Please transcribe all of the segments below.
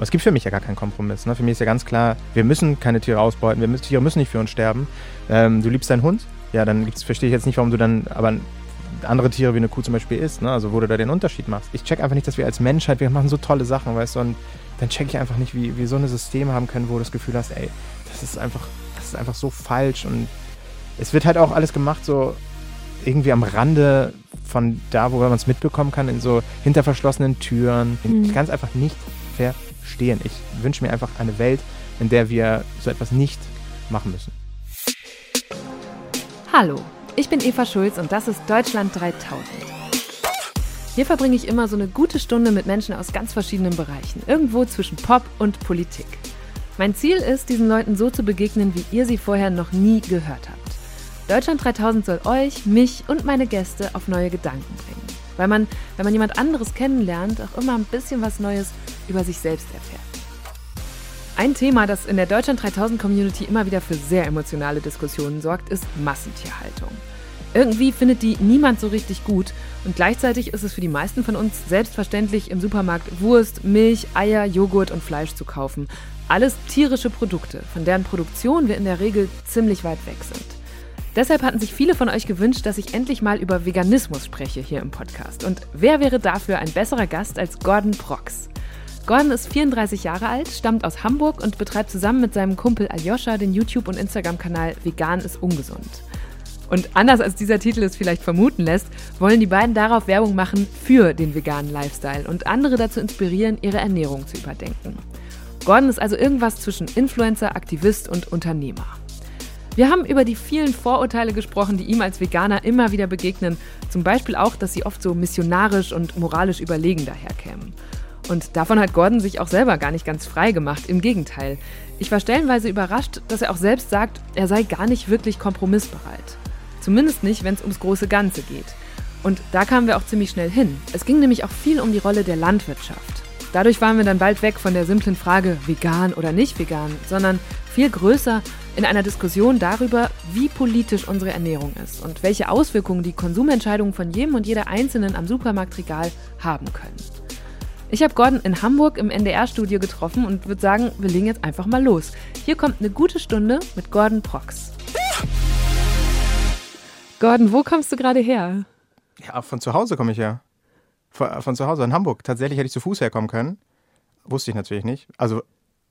Es gibt für mich ja gar keinen Kompromiss. Ne? Für mich ist ja ganz klar, wir müssen keine Tiere ausbeuten, wir müssen, Tiere müssen nicht für uns sterben. Ähm, du liebst deinen Hund, ja, dann verstehe ich jetzt nicht, warum du dann aber andere Tiere wie eine Kuh zum Beispiel isst, ne? also wo du da den Unterschied machst. Ich check einfach nicht, dass wir als Menschheit, wir machen so tolle Sachen, weißt du, und dann check ich einfach nicht, wie wir so ein System haben können, wo du das Gefühl hast, ey, das ist einfach, das ist einfach so falsch und es wird halt auch alles gemacht so irgendwie am Rande von da, wo man es mitbekommen kann, in so hinter verschlossenen Türen. Mhm. Ich kann es einfach nicht verstehen. Ich wünsche mir einfach eine Welt, in der wir so etwas nicht machen müssen. Hallo, ich bin Eva Schulz und das ist Deutschland 3000. Hier verbringe ich immer so eine gute Stunde mit Menschen aus ganz verschiedenen Bereichen, irgendwo zwischen Pop und Politik. Mein Ziel ist, diesen Leuten so zu begegnen, wie ihr sie vorher noch nie gehört habt. Deutschland 3000 soll euch, mich und meine Gäste auf neue Gedanken bringen. Weil man, wenn man jemand anderes kennenlernt, auch immer ein bisschen was Neues über sich selbst erfährt. Ein Thema, das in der Deutschland 3000 Community immer wieder für sehr emotionale Diskussionen sorgt, ist Massentierhaltung. Irgendwie findet die niemand so richtig gut und gleichzeitig ist es für die meisten von uns selbstverständlich, im Supermarkt Wurst, Milch, Eier, Joghurt und Fleisch zu kaufen. Alles tierische Produkte, von deren Produktion wir in der Regel ziemlich weit weg sind. Deshalb hatten sich viele von euch gewünscht, dass ich endlich mal über Veganismus spreche hier im Podcast. Und wer wäre dafür ein besserer Gast als Gordon Prox? Gordon ist 34 Jahre alt, stammt aus Hamburg und betreibt zusammen mit seinem Kumpel Aljoscha den YouTube- und Instagram-Kanal Vegan ist ungesund. Und anders als dieser Titel es vielleicht vermuten lässt, wollen die beiden darauf Werbung machen für den veganen Lifestyle und andere dazu inspirieren, ihre Ernährung zu überdenken. Gordon ist also irgendwas zwischen Influencer, Aktivist und Unternehmer. Wir haben über die vielen Vorurteile gesprochen, die ihm als Veganer immer wieder begegnen. Zum Beispiel auch, dass sie oft so missionarisch und moralisch überlegen daherkämen. Und davon hat Gordon sich auch selber gar nicht ganz frei gemacht. Im Gegenteil. Ich war stellenweise überrascht, dass er auch selbst sagt, er sei gar nicht wirklich kompromissbereit. Zumindest nicht, wenn es ums große Ganze geht. Und da kamen wir auch ziemlich schnell hin. Es ging nämlich auch viel um die Rolle der Landwirtschaft. Dadurch waren wir dann bald weg von der simplen Frage, vegan oder nicht vegan, sondern viel größer in einer Diskussion darüber, wie politisch unsere Ernährung ist und welche Auswirkungen die Konsumentscheidungen von jedem und jeder Einzelnen am Supermarktregal haben können. Ich habe Gordon in Hamburg im NDR-Studio getroffen und würde sagen, wir legen jetzt einfach mal los. Hier kommt eine gute Stunde mit Gordon Prox. Gordon, wo kommst du gerade her? Ja, von zu Hause komme ich her. Von, von zu Hause in Hamburg. Tatsächlich hätte ich zu Fuß herkommen können. Wusste ich natürlich nicht. Also,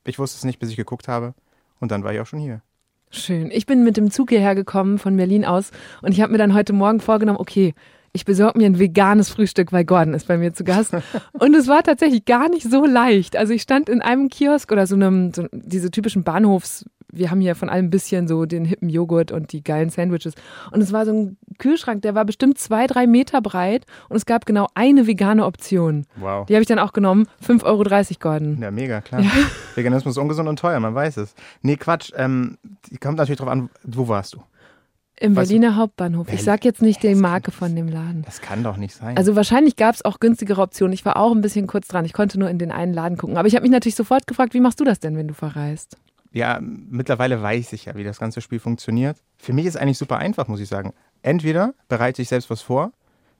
ich wusste es nicht, bis ich geguckt habe. Und dann war ich auch schon hier. Schön. Ich bin mit dem Zug hierher gekommen von Berlin aus und ich habe mir dann heute Morgen vorgenommen, okay, ich besorge mir ein veganes Frühstück, weil Gordon ist bei mir zu Gast. Und es war tatsächlich gar nicht so leicht. Also ich stand in einem Kiosk oder so einem, so diese typischen Bahnhofs, wir haben hier von allem ein bisschen so den hippen Joghurt und die geilen Sandwiches. Und es war so ein Kühlschrank, der war bestimmt zwei, drei Meter breit und es gab genau eine vegane Option. Wow. Die habe ich dann auch genommen. 5,30 Euro, Gordon. Ja, mega, klar. Ja. Veganismus ist ungesund und teuer, man weiß es. Nee, Quatsch. Ähm, kommt natürlich drauf an, wo warst du? Im weißt Berliner du? Hauptbahnhof. Ich sag jetzt nicht die Marke von dem Laden. Das kann doch nicht sein. Also wahrscheinlich gab es auch günstigere Optionen. Ich war auch ein bisschen kurz dran. Ich konnte nur in den einen Laden gucken. Aber ich habe mich natürlich sofort gefragt, wie machst du das denn, wenn du verreist? Ja, mittlerweile weiß ich ja, wie das ganze Spiel funktioniert. Für mich ist eigentlich super einfach, muss ich sagen. Entweder bereite ich selbst was vor,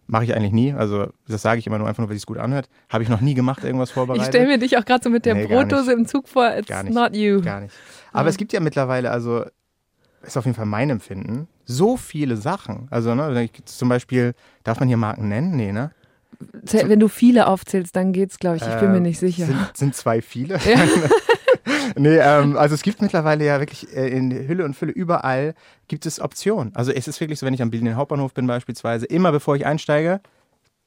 mache ich eigentlich nie. Also das sage ich immer nur einfach nur, weil es gut anhört. Habe ich noch nie gemacht, irgendwas vorbereitet. Ich stelle mir dich auch gerade so mit der nee, Brotdose im Zug vor. It's gar nicht, not you. Gar nicht. Aber ja. es gibt ja mittlerweile, also ist auf jeden Fall mein Empfinden, so viele Sachen. Also ne, zum Beispiel, darf man hier Marken nennen? Nee, ne? Wenn du viele aufzählst, dann geht's, glaube ich. Ich bin äh, mir nicht sicher. Sind, sind zwei viele? Ja. nee, ähm, also es gibt mittlerweile ja wirklich äh, in Hülle und Fülle überall gibt es Optionen. Also es ist wirklich so, wenn ich am Berliner Hauptbahnhof bin beispielsweise, immer bevor ich einsteige,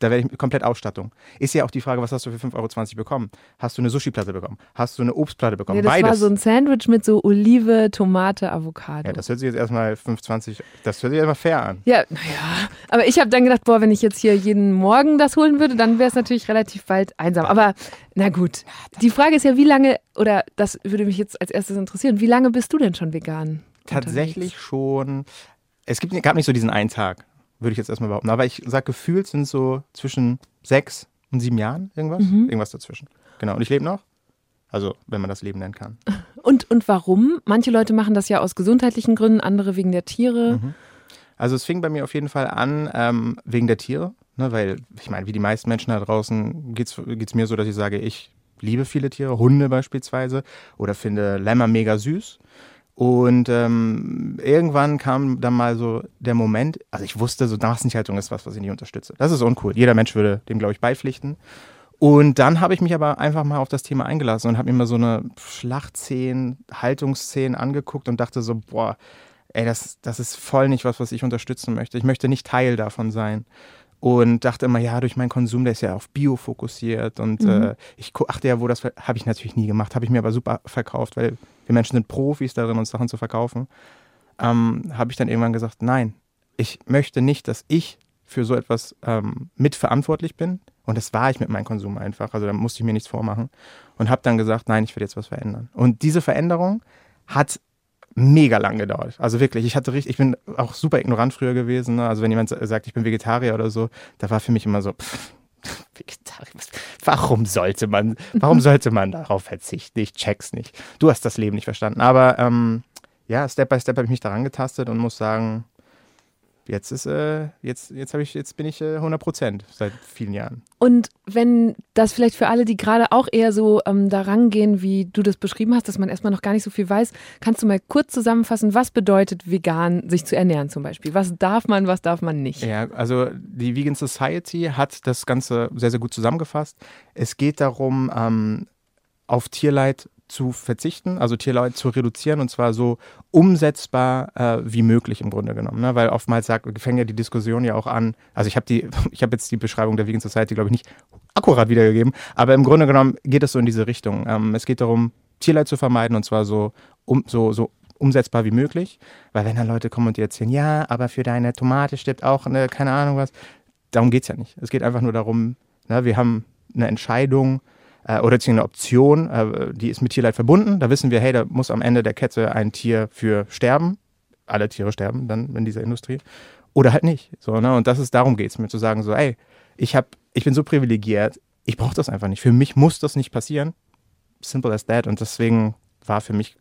da werde ich komplett Ausstattung. Ist ja auch die Frage, was hast du für 5,20 Euro bekommen? Hast du eine Sushi-Platte bekommen? Hast du eine Obstplatte bekommen? Nee, das Beides. war so ein Sandwich mit so Olive, Tomate, Avocado. Ja, das hört sich jetzt erstmal 5,20, das hört sich erstmal fair an. Ja, naja. Aber ich habe dann gedacht, boah, wenn ich jetzt hier jeden Morgen das holen würde, dann wäre es natürlich relativ bald einsam. Aber na gut. Die Frage ist ja, wie lange, oder das würde mich jetzt als erstes interessieren, wie lange bist du denn schon vegan? Tatsächlich unterwegs? schon. Es gibt, gab nicht so diesen einen Tag würde ich jetzt erstmal behaupten. Aber ich sage, gefühlt sind so zwischen sechs und sieben Jahren irgendwas. Mhm. Irgendwas dazwischen. Genau. Und ich lebe noch. Also, wenn man das Leben nennen kann. Und, und warum? Manche Leute machen das ja aus gesundheitlichen Gründen, andere wegen der Tiere. Mhm. Also, es fing bei mir auf jeden Fall an ähm, wegen der Tiere. Ne, weil, ich meine, wie die meisten Menschen da draußen geht es mir so, dass ich sage, ich liebe viele Tiere, Hunde beispielsweise, oder finde Lämmer mega süß. Und ähm, irgendwann kam dann mal so der Moment, also ich wusste, so Massentierhaltung ist was, was ich nicht unterstütze. Das ist uncool. Jeder Mensch würde dem, glaube ich, beipflichten. Und dann habe ich mich aber einfach mal auf das Thema eingelassen und habe mir mal so eine Schlachtszene, Haltungsszene angeguckt und dachte so, boah, ey, das, das ist voll nicht was, was ich unterstützen möchte. Ich möchte nicht Teil davon sein. Und dachte immer, ja, durch meinen Konsum, der ist ja auf Bio fokussiert. Und mhm. äh, ich achte ja, wo das habe ich natürlich nie gemacht, habe ich mir aber super verkauft, weil wir Menschen sind Profis darin, uns Sachen zu verkaufen. Ähm, habe ich dann irgendwann gesagt, nein, ich möchte nicht, dass ich für so etwas ähm, mitverantwortlich bin. Und das war ich mit meinem Konsum einfach. Also da musste ich mir nichts vormachen. Und habe dann gesagt, nein, ich will jetzt was verändern. Und diese Veränderung hat mega lang gedauert. Also wirklich, ich hatte richtig, ich bin auch super ignorant früher gewesen. Ne? Also wenn jemand sagt, ich bin Vegetarier oder so, da war für mich immer so, pff, Vegetarier, warum sollte man, warum sollte man darauf verzichten? Ich check's nicht. Du hast das Leben nicht verstanden. Aber ähm, ja, Step by Step habe ich mich daran getastet und muss sagen, jetzt ist äh, jetzt jetzt habe ich jetzt bin ich äh, 100 Prozent seit vielen Jahren. Und wenn das vielleicht für alle, die gerade auch eher so ähm, daran gehen, wie du das beschrieben hast, dass man erstmal noch gar nicht so viel weiß, kannst du mal kurz zusammenfassen, was bedeutet vegan sich zu ernähren zum Beispiel? Was darf man, was darf man nicht? Ja, also die Vegan Society hat das Ganze sehr sehr gut zusammengefasst. Es geht darum ähm, auf Tierleid zu verzichten, also Tierleid zu reduzieren und zwar so umsetzbar äh, wie möglich im Grunde genommen. Ne? Weil oftmals sagt, fängt ja die Diskussion ja auch an, also ich habe die, jetzt die Beschreibung der Vegan Society, glaube ich, nicht akkurat wiedergegeben, aber im Grunde genommen geht es so in diese Richtung. Ähm, es geht darum, Tierleid zu vermeiden und zwar so, um, so, so umsetzbar wie möglich. Weil wenn dann Leute kommen und dir erzählen, ja, aber für deine Tomate stirbt auch eine, keine Ahnung was, darum geht es ja nicht. Es geht einfach nur darum, ne, wir haben eine Entscheidung, äh, oder eine Option, äh, die ist mit Tierleid verbunden. Da wissen wir, hey, da muss am Ende der Kette ein Tier für sterben. Alle Tiere sterben dann in dieser Industrie. Oder halt nicht. So, ne? Und das ist, darum geht es mir zu sagen, so, ey, ich hab, ich bin so privilegiert, ich brauche das einfach nicht. Für mich muss das nicht passieren. Simple as that. Und deswegen war für mich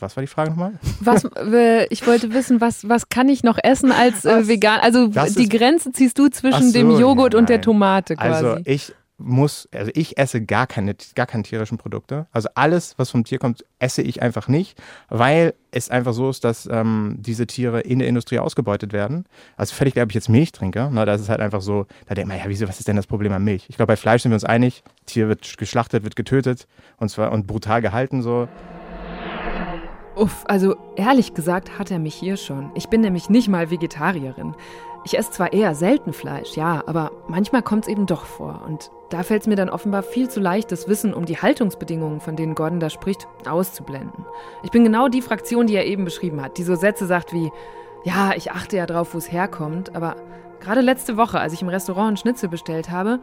was war die Frage nochmal? Was, äh, ich wollte wissen, was, was kann ich noch essen als äh, vegan? Also die Grenze ziehst du zwischen so, dem Joghurt ja, und der Tomate quasi. Also ich muss, also ich esse gar keine, gar keine tierischen Produkte. Also alles, was vom Tier kommt, esse ich einfach nicht, weil es einfach so ist, dass ähm, diese Tiere in der Industrie ausgebeutet werden. Also völlig klar, ob ich jetzt Milch trinke, ne, das ist halt einfach so, da denkt man, ja, wieso, was ist denn das Problem an Milch? Ich glaube, bei Fleisch sind wir uns einig, Tier wird geschlachtet, wird getötet und zwar und brutal gehalten so. Uff, also ehrlich gesagt hat er mich hier schon. Ich bin nämlich nicht mal Vegetarierin. Ich esse zwar eher selten Fleisch, ja, aber manchmal kommt es eben doch vor. Und da fällt es mir dann offenbar viel zu leicht, das Wissen um die Haltungsbedingungen, von denen Gordon da spricht, auszublenden. Ich bin genau die Fraktion, die er eben beschrieben hat, die so Sätze sagt wie, ja, ich achte ja drauf, wo es herkommt, aber gerade letzte Woche, als ich im Restaurant einen Schnitzel bestellt habe,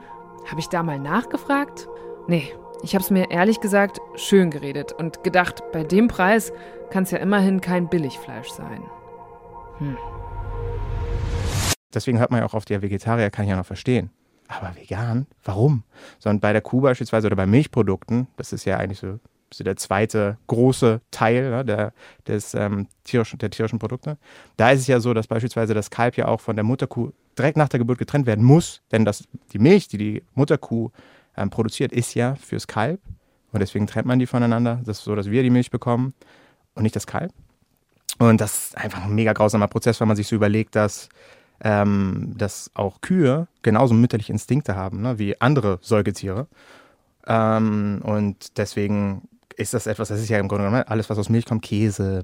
habe ich da mal nachgefragt? Nee, ich habe es mir ehrlich gesagt schön geredet und gedacht, bei dem Preis kann es ja immerhin kein Billigfleisch sein. Hm. Deswegen hört man ja auch auf, der Vegetarier kann ich ja noch verstehen. Aber vegan? Warum? Sondern bei der Kuh beispielsweise oder bei Milchprodukten, das ist ja eigentlich so, so der zweite große Teil ne, der, des, ähm, tierischen, der tierischen Produkte. Da ist es ja so, dass beispielsweise das Kalb ja auch von der Mutterkuh direkt nach der Geburt getrennt werden muss, denn das, die Milch, die die Mutterkuh ähm, produziert, ist ja fürs Kalb. Und deswegen trennt man die voneinander. Das ist so, dass wir die Milch bekommen und nicht das Kalb. Und das ist einfach ein mega grausamer Prozess, wenn man sich so überlegt, dass, ähm, dass auch Kühe genauso mütterliche Instinkte haben ne, wie andere Säugetiere. Ähm, und deswegen ist das etwas, das ist ja im Grunde genommen alles, was aus Milch kommt, Käse,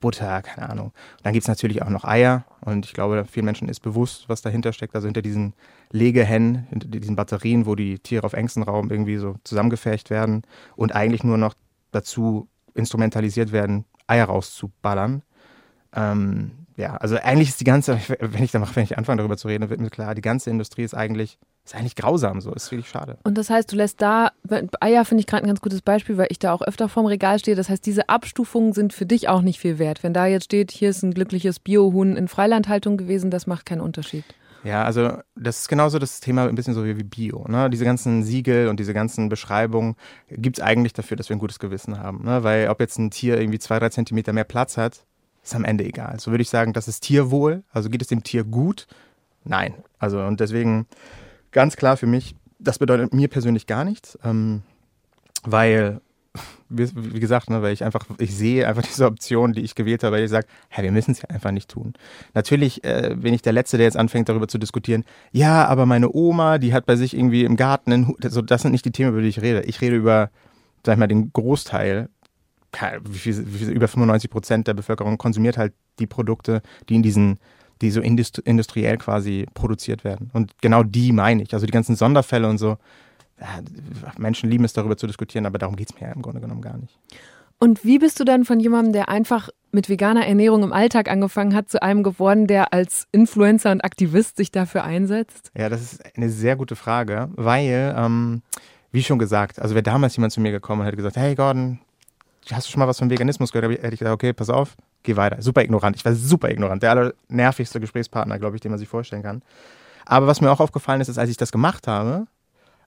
Butter, keine Ahnung. Und dann gibt es natürlich auch noch Eier und ich glaube, vielen Menschen ist bewusst, was dahinter steckt. Also hinter diesen Legehennen, hinter diesen Batterien, wo die Tiere auf engstem Raum irgendwie so zusammengefercht werden und eigentlich nur noch dazu instrumentalisiert werden, Eier rauszuballern. Ähm, ja, also eigentlich ist die ganze, wenn ich, dann, wenn ich anfange darüber zu reden, wird mir klar, die ganze Industrie ist eigentlich, ist eigentlich grausam so, ist wirklich schade. Und das heißt, du lässt da, Eier finde ich gerade ein ganz gutes Beispiel, weil ich da auch öfter vorm Regal stehe. Das heißt, diese Abstufungen sind für dich auch nicht viel wert. Wenn da jetzt steht, hier ist ein glückliches Biohuhn in Freilandhaltung gewesen, das macht keinen Unterschied. Ja, also das ist genauso das Thema ein bisschen so wie Bio. Ne? Diese ganzen Siegel und diese ganzen Beschreibungen gibt es eigentlich dafür, dass wir ein gutes Gewissen haben. Ne? Weil ob jetzt ein Tier irgendwie zwei, drei Zentimeter mehr Platz hat, ist am Ende egal. So würde ich sagen, das ist Tierwohl. Also geht es dem Tier gut? Nein. Also und deswegen ganz klar für mich, Das bedeutet mir persönlich gar nichts, ähm, weil wie, gesagt, ne, weil ich einfach, ich sehe einfach diese Option, die ich gewählt habe, weil ich sage, hey, wir müssen es ja einfach nicht tun. Natürlich äh, bin ich der Letzte, der jetzt anfängt, darüber zu diskutieren, ja, aber meine Oma, die hat bei sich irgendwie im Garten, einen, also das sind nicht die Themen, über die ich rede. Ich rede über, sag ich mal, den Großteil, wie viel, wie viel, über 95 Prozent der Bevölkerung konsumiert halt die Produkte, die in diesen die so industriell quasi produziert werden. Und genau die meine ich. Also die ganzen Sonderfälle und so, Menschen lieben es, darüber zu diskutieren, aber darum geht es mir ja im Grunde genommen gar nicht. Und wie bist du dann von jemandem, der einfach mit veganer Ernährung im Alltag angefangen hat, zu einem geworden, der als Influencer und Aktivist sich dafür einsetzt? Ja, das ist eine sehr gute Frage, weil, ähm, wie schon gesagt, also wäre damals jemand zu mir gekommen und hätte gesagt, hey Gordon, hast du schon mal was vom Veganismus gehört? Hätte ich gesagt, okay, pass auf, geh weiter. Super ignorant. Ich war super ignorant. Der allernervigste Gesprächspartner, glaube ich, den man sich vorstellen kann. Aber was mir auch aufgefallen ist, ist, als ich das gemacht habe,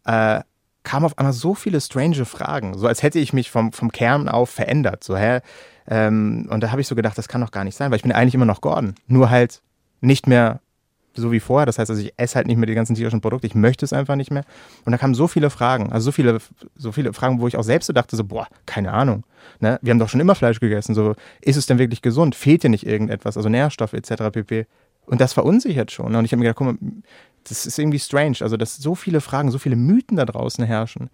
äh, kamen auf einmal so viele strange Fragen, so als hätte ich mich vom, vom Kern auf verändert. So, hä? Ähm, und da habe ich so gedacht, das kann doch gar nicht sein, weil ich bin eigentlich immer noch Gordon. Nur halt nicht mehr so wie vorher. Das heißt, also ich esse halt nicht mehr die ganzen tierischen Produkte. Ich möchte es einfach nicht mehr. Und da kamen so viele Fragen, also so viele, so viele Fragen, wo ich auch selbst so dachte, so, boah, keine Ahnung. Ne? Wir haben doch schon immer Fleisch gegessen. So, ist es denn wirklich gesund? Fehlt dir nicht irgendetwas? Also Nährstoffe etc. pp. Und das verunsichert schon. Und ich habe mir gedacht, guck mal, das ist irgendwie strange. Also, dass so viele Fragen, so viele Mythen da draußen herrschen.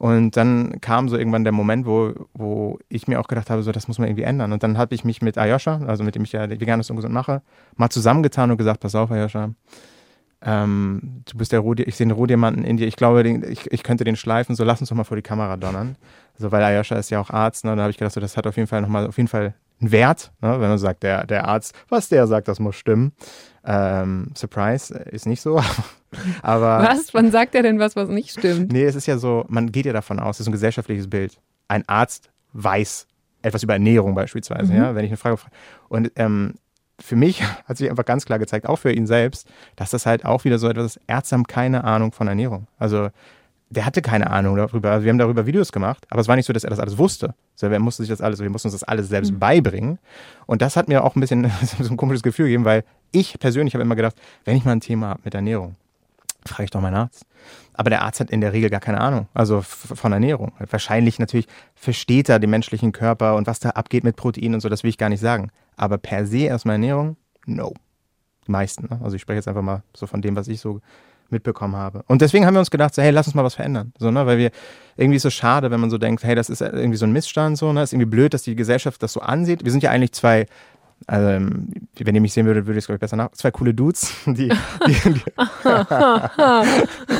Und dann kam so irgendwann der Moment, wo, wo ich mir auch gedacht habe, so, das muss man irgendwie ändern. Und dann habe ich mich mit Ayosha, also mit dem ich ja Veganes ungesund mache, mal zusammengetan und gesagt, pass auf, Ayosha, ähm, du bist der Rohdiamanten, ich sehe den Rohdiamanten in dir, ich glaube, den, ich, ich könnte den schleifen, so lass uns doch mal vor die Kamera donnern. Also, weil Ayosha ist ja auch Arzt, ne? da habe ich gedacht, so, das hat auf jeden Fall nochmal, auf jeden Fall einen Wert, ne? wenn man sagt, der, der Arzt, was der sagt, das muss stimmen. Ähm, Surprise äh, ist nicht so. aber was? Wann sagt er denn was, was nicht stimmt? Nee, es ist ja so, man geht ja davon aus, es ist ein gesellschaftliches Bild. Ein Arzt weiß etwas über Ernährung beispielsweise, mhm. ja, wenn ich eine Frage frage. Und ähm, für mich hat sich einfach ganz klar gezeigt, auch für ihn selbst, dass das halt auch wieder so etwas ist, Ärzte haben keine Ahnung von Ernährung. Also der hatte keine Ahnung darüber. Also wir haben darüber Videos gemacht, aber es war nicht so, dass er das alles wusste. Also er musste sich das alles, wir mussten uns das alles selbst mhm. beibringen. Und das hat mir auch ein bisschen so ein komisches Gefühl gegeben, weil ich persönlich habe immer gedacht, wenn ich mal ein Thema habe mit Ernährung, frage ich doch meinen Arzt. Aber der Arzt hat in der Regel gar keine Ahnung, also von Ernährung. Wahrscheinlich natürlich versteht er den menschlichen Körper und was da abgeht mit Protein und so, das will ich gar nicht sagen. Aber per se erstmal Ernährung, no. Die meisten. Ne? Also ich spreche jetzt einfach mal so von dem, was ich so mitbekommen habe. Und deswegen haben wir uns gedacht, so, hey, lass uns mal was verändern. So, ne? Weil wir irgendwie ist so schade, wenn man so denkt, hey, das ist irgendwie so ein Missstand, so, ne? Ist irgendwie blöd, dass die Gesellschaft das so ansieht. Wir sind ja eigentlich zwei also, wenn ihr mich sehen würdet, würde ich es, glaube ich, besser nach. Zwei coole Dudes, die, die, die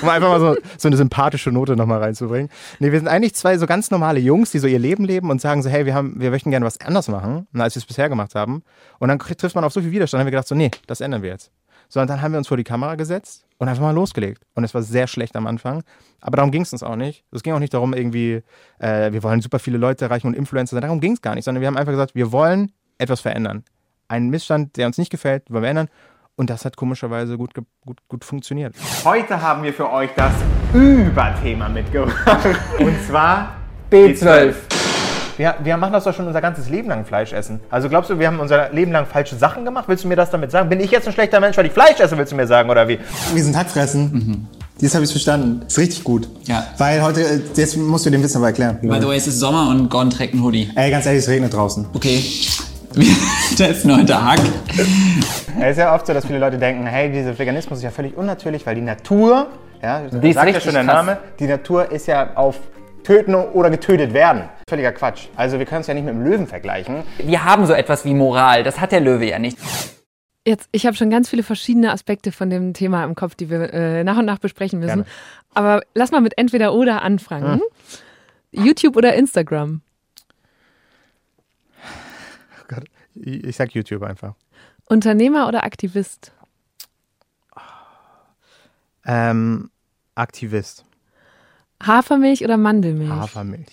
um einfach mal so, so eine sympathische Note nochmal reinzubringen. Nee, wir sind eigentlich zwei so ganz normale Jungs, die so ihr Leben leben und sagen so, hey, wir haben, wir möchten gerne was anders machen, als wir es bisher gemacht haben. Und dann trifft man auf so viel Widerstand, dann haben wir gedacht so, nee, das ändern wir jetzt. Sondern dann haben wir uns vor die Kamera gesetzt und einfach mal losgelegt. Und es war sehr schlecht am Anfang. Aber darum ging es uns auch nicht. Es ging auch nicht darum, irgendwie, äh, wir wollen super viele Leute erreichen und Influencer sein. Darum ging es gar nicht, sondern wir haben einfach gesagt, wir wollen etwas verändern. Einen Missstand, der uns nicht gefällt, wollen wir ändern. Und das hat komischerweise gut, gut, gut funktioniert. Heute haben wir für euch das Überthema mitgebracht. Und zwar B12. B12. Wir, wir machen das doch schon unser ganzes Leben lang Fleisch essen. Also glaubst du, wir haben unser Leben lang falsche Sachen gemacht? Willst du mir das damit sagen? Bin ich jetzt ein schlechter Mensch, weil ich Fleisch esse, willst du mir sagen, oder wie? Wir sind Hackfressen. Mhm. Jetzt habe ich verstanden. Ist richtig gut. Ja. Weil heute, jetzt musst du den Wissen aber erklären. By the way, es ist Sommer und Gordon trägt einen Hoodie. Ey, ganz ehrlich, es regnet draußen. Okay. Wir testen heute Hack. Es ist ja oft so, dass viele Leute denken, hey, dieser Veganismus ist ja völlig unnatürlich, weil die Natur, ja, die sagt ja schon der Name, die Natur ist ja auf töten oder getötet werden. Völliger Quatsch. Also wir können es ja nicht mit dem Löwen vergleichen. Wir haben so etwas wie Moral, das hat der Löwe ja nicht. Jetzt, ich habe schon ganz viele verschiedene Aspekte von dem Thema im Kopf, die wir äh, nach und nach besprechen müssen. Gerne. Aber lass mal mit entweder oder anfangen. Hm. YouTube oder Instagram? Oh Gott, ich sag YouTube einfach. Unternehmer oder Aktivist? Ähm, Aktivist. Hafermilch oder Mandelmilch? Hafermilch.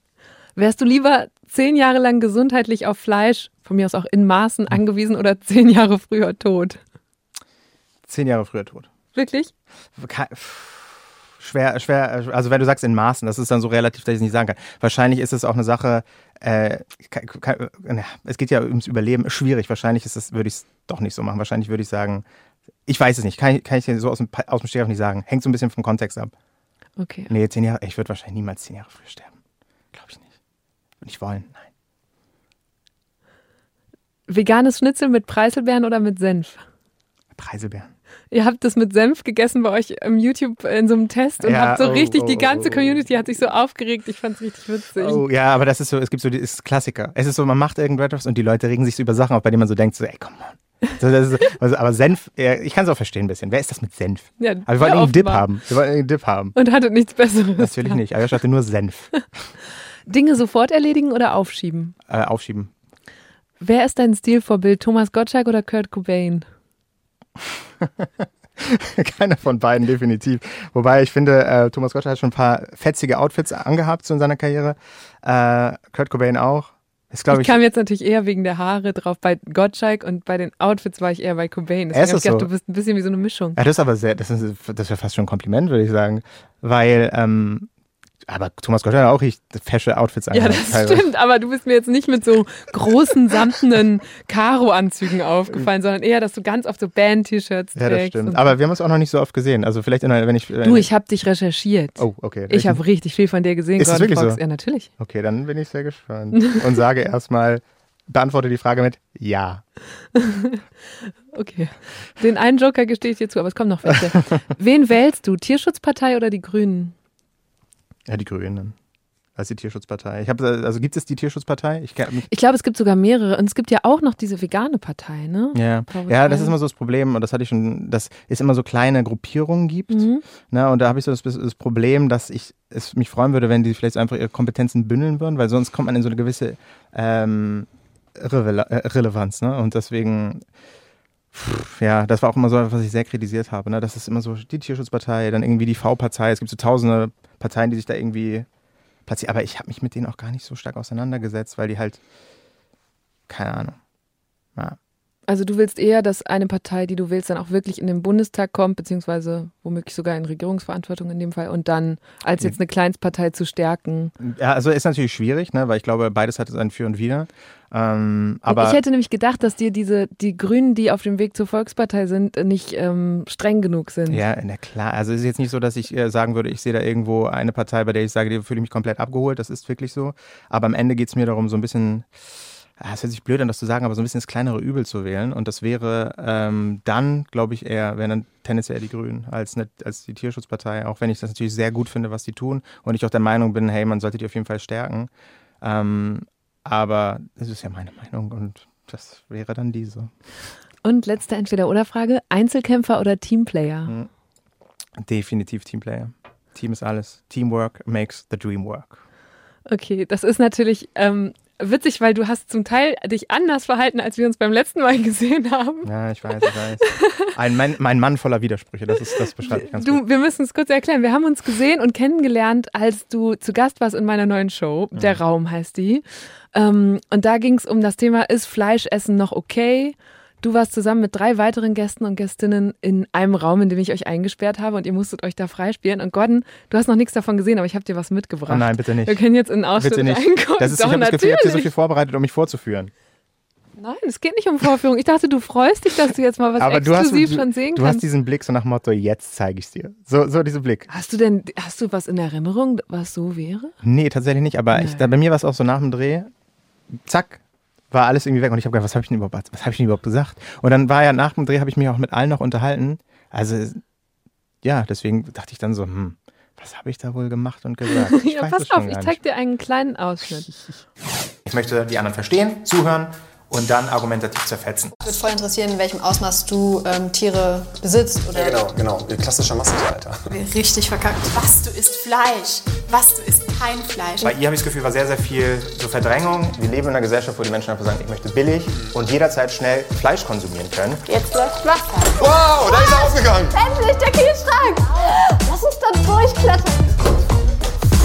Wärst du lieber zehn Jahre lang gesundheitlich auf Fleisch, von mir aus auch in Maßen angewiesen oder zehn Jahre früher tot? Zehn Jahre früher tot. Wirklich? Schwer, schwer, also wenn du sagst in Maßen, das ist dann so relativ, dass ich es nicht sagen kann. Wahrscheinlich ist es auch eine Sache, äh, es geht ja ums Überleben, schwierig. Wahrscheinlich ist es, würde ich es doch nicht so machen. Wahrscheinlich würde ich sagen, ich weiß es nicht, kann, kann ich dir so aus dem, aus dem Stegreif nicht sagen. Hängt so ein bisschen vom Kontext ab. Okay. Nee, zehn Jahre, ich würde wahrscheinlich niemals zehn Jahre früher sterben. Glaube ich nicht. Würde ich wollen, nein. Veganes Schnitzel mit Preiselbeeren oder mit Senf? Preiselbeeren. Ihr habt das mit Senf gegessen bei euch im YouTube in so einem Test und Ja, habt so oh, richtig, oh, die ganze oh. Community hat sich so aufgeregt. Ich fand's richtig witzig. Oh, ja, aber das ist so, es gibt so, das ist Klassiker. Es ist so, man macht irgendetwas und die Leute regen sich so über Sachen auf, bei denen man so denkt, so, ey, komm on. So, das ist, so- also, aber Senf, ich kann es auch verstehen ein bisschen. Wer ist das mit Senf? Ja, Aber wir wollten irgendeinen Dip haben. Wir wollten irgendeinen Dip haben. Und hattet nichts Besseres. Natürlich nicht. Ayosh hatte nur Senf. Dinge sofort erledigen oder aufschieben? Äh, aufschieben. Wer ist dein Stilvorbild? Thomas Gottschalk oder Kurt Cobain? Keiner von beiden, definitiv. Wobei ich finde, äh, Thomas Gottschalk hat schon ein paar fetzige Outfits angehabt so in seiner Karriere. Äh, Kurt Cobain auch. Ist, Ich ich, kam jetzt natürlich eher wegen der Haare drauf bei Gottschalk und bei den Outfits war ich eher bei Cobain. Deswegen Ist hab es ich gedacht, so? du bist ein bisschen wie so eine Mischung. Ja, das ist aber sehr, das ist, das wäre fast schon ein Kompliment, würde ich sagen. Weil, ähm, aber Thomas Gottschalk hat auch richtig fesche Outfits Ja, angehabt, das teilweise. stimmt, aber du bist mir jetzt nicht mit so großen, samtenen Karo-Anzügen aufgefallen, sondern eher, dass du ganz oft so Band-T-Shirts Ja, das trägst. stimmt. Aber wir haben uns auch noch nicht so oft gesehen. Also vielleicht, in einer, wenn ich. Du, ich habe dich recherchiert. Oh, okay. ich habe richtig viel von dir gesehen, Ist das Gordon wirklich Fox. so? Ja, natürlich. Okay, dann bin ich sehr gespannt. Und sage erstmal, beantworte die Frage mit Ja. Okay. Den einen Joker gestehe ich dir zu, aber es kommen noch welche. Wen wählst du? Tierschutzpartei oder die Grünen? Ja, die Grünen. Als die Tierschutzpartei. Ich habe, also gibt es die Tierschutzpartei? Ich. Ich glaube, es gibt sogar mehrere. Und es gibt ja auch noch diese vegane Partei, ne? Ja. Ja, das ist immer so das Problem, und das hatte ich schon, dass es immer so kleine Gruppierungen gibt. Mhm. Ne, und da habe ich so das, das Problem, dass ich es mich freuen würde, wenn die vielleicht einfach ihre Kompetenzen bündeln würden, weil sonst kommt man in so eine gewisse ähm, Revela äh, Relevanz. Ne? Und deswegen, ja, das war auch immer so, was ich sehr kritisiert habe. Ne? Das ist immer so die Tierschutzpartei, dann irgendwie die V-Partei. Es gibt so tausende Parteien, die sich da irgendwie platzieren. Aber ich habe mich mit denen auch gar nicht so stark auseinandergesetzt, weil die halt, keine Ahnung. Ja. Also du willst eher, dass eine Partei, die du willst, dann auch wirklich in den Bundestag kommt, beziehungsweise womöglich sogar in Regierungsverantwortung in dem Fall und dann als jetzt eine Kleinstpartei zu stärken. Ja, also ist natürlich schwierig, ne, weil ich glaube, beides hat sein Für und Wider. Ähm, aber ich hätte nämlich gedacht, dass dir diese, die Grünen, die auf dem Weg zur Volkspartei sind, nicht ähm, streng genug sind. ja, na klar. Also es ist jetzt nicht so, dass ich äh, sagen würde, ich sehe da irgendwo eine Partei, bei der ich sage, die fühle ich mich komplett abgeholt. Das ist wirklich so. Aber am Ende geht es mir darum, so ein bisschen, es hört sich blöd an, das zu sagen, aber so ein bisschen das kleinere Übel zu wählen. Und das wäre ähm, dann, glaube ich, eher, wären dann tendenziell eher die Grünen als, nicht, als die Tierschutzpartei. Auch wenn ich das natürlich sehr gut finde, was die tun. Und ich auch der Meinung bin, hey, man sollte die auf jeden Fall stärken. Ähm, aber das ist ja meine Meinung und das wäre dann diese. Und letzte Entweder-Oder-Frage: Einzelkämpfer oder Teamplayer? Definitiv Teamplayer. Team ist alles. Teamwork makes the dream work. Okay, das ist natürlich ähm, witzig, weil du hast zum Teil dich anders verhalten, als wir uns beim letzten Mal gesehen haben. Ja, ich weiß, ich weiß. Ein Mann, mein Mann voller Widersprüche, das, ist, das beschreibt ganz Du, gut. wir müssen es kurz erklären. Wir haben uns gesehen und kennengelernt, als du zu Gast warst in meiner neuen Show. Mhm. Der Raum heißt die. Ähm, und da ging es um das Thema, ist Fleischessen noch okay? Du warst zusammen mit drei weiteren Gästen und Gästinnen in einem Raum, in dem ich euch eingesperrt habe und ihr musstet euch da freispielen. Und Gordon, du hast noch nichts davon gesehen, aber ich habe dir was mitgebracht. Oh nein, bitte nicht. Wir können jetzt in den Ausschnitt Bitte nicht. reingucken. Das ist, ich Doch, habe das Gefühl, so viel vorbereitet, um mich vorzuführen. Nein, es geht nicht um Vorführung. Ich dachte, du freust dich, dass du jetzt mal was Aber du hast, exklusiv du, schon sehen du kannst. hast diesen Blick so nach Motto, jetzt zeige ich es dir. So, so dieser Blick. Hast du denn, hast du was in Erinnerung, was so wäre? Nee, tatsächlich nicht. Aber ich, da, bei mir war es auch so nach dem Dreh, zack, war alles irgendwie weg. Und ich habe gedacht, was habe ich denn überhaupt, was habe ich denn überhaupt gesagt? Und dann war ja nach dem Dreh, habe ich mich auch mit allen noch unterhalten. Also, ja, deswegen dachte ich dann so, hm, was habe ich da wohl gemacht und gesagt? Ich ja, weiß pass auf, ich zeig dir einen kleinen Ausschnitt. Ich möchte die anderen verstehen, zuhören und dann argumentativ zerfetzen. Mich würde voll interessieren, in welchem Ausmaß du ähm, Tiere besitzt oder Genau, genau. Klassischer Massentierhalter. richtig verkackt. Was du isst Fleisch, was du isst kein Fleisch. Bei ihr habe ich das Gefühl, war sehr, sehr viel so Verdrängung. Wir leben in einer Gesellschaft, wo die Menschen einfach sagen, ich möchte billig und jederzeit schnell Fleisch konsumieren können. Jetzt läuft Wasser. Wow, da ist er aufgegangen! Endlich der Kühlschrank! Lass uns da durchklettern.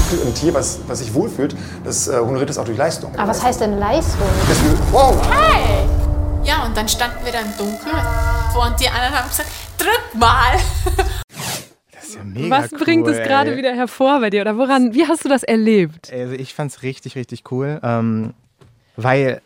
Ein Tier, was, was sich wohlfühlt, das äh, honoriert es auch durch Leistung. Aber was heißt denn Leistung? Das wow! Ja, und dann standen wir da im Dunkeln und die anderen haben gesagt, drück mal. Das ist ja mega Was bringt cool, es gerade wieder hervor bei dir? Oder woran, wie hast du das erlebt? Also ich fand es richtig, richtig cool, ähm, weil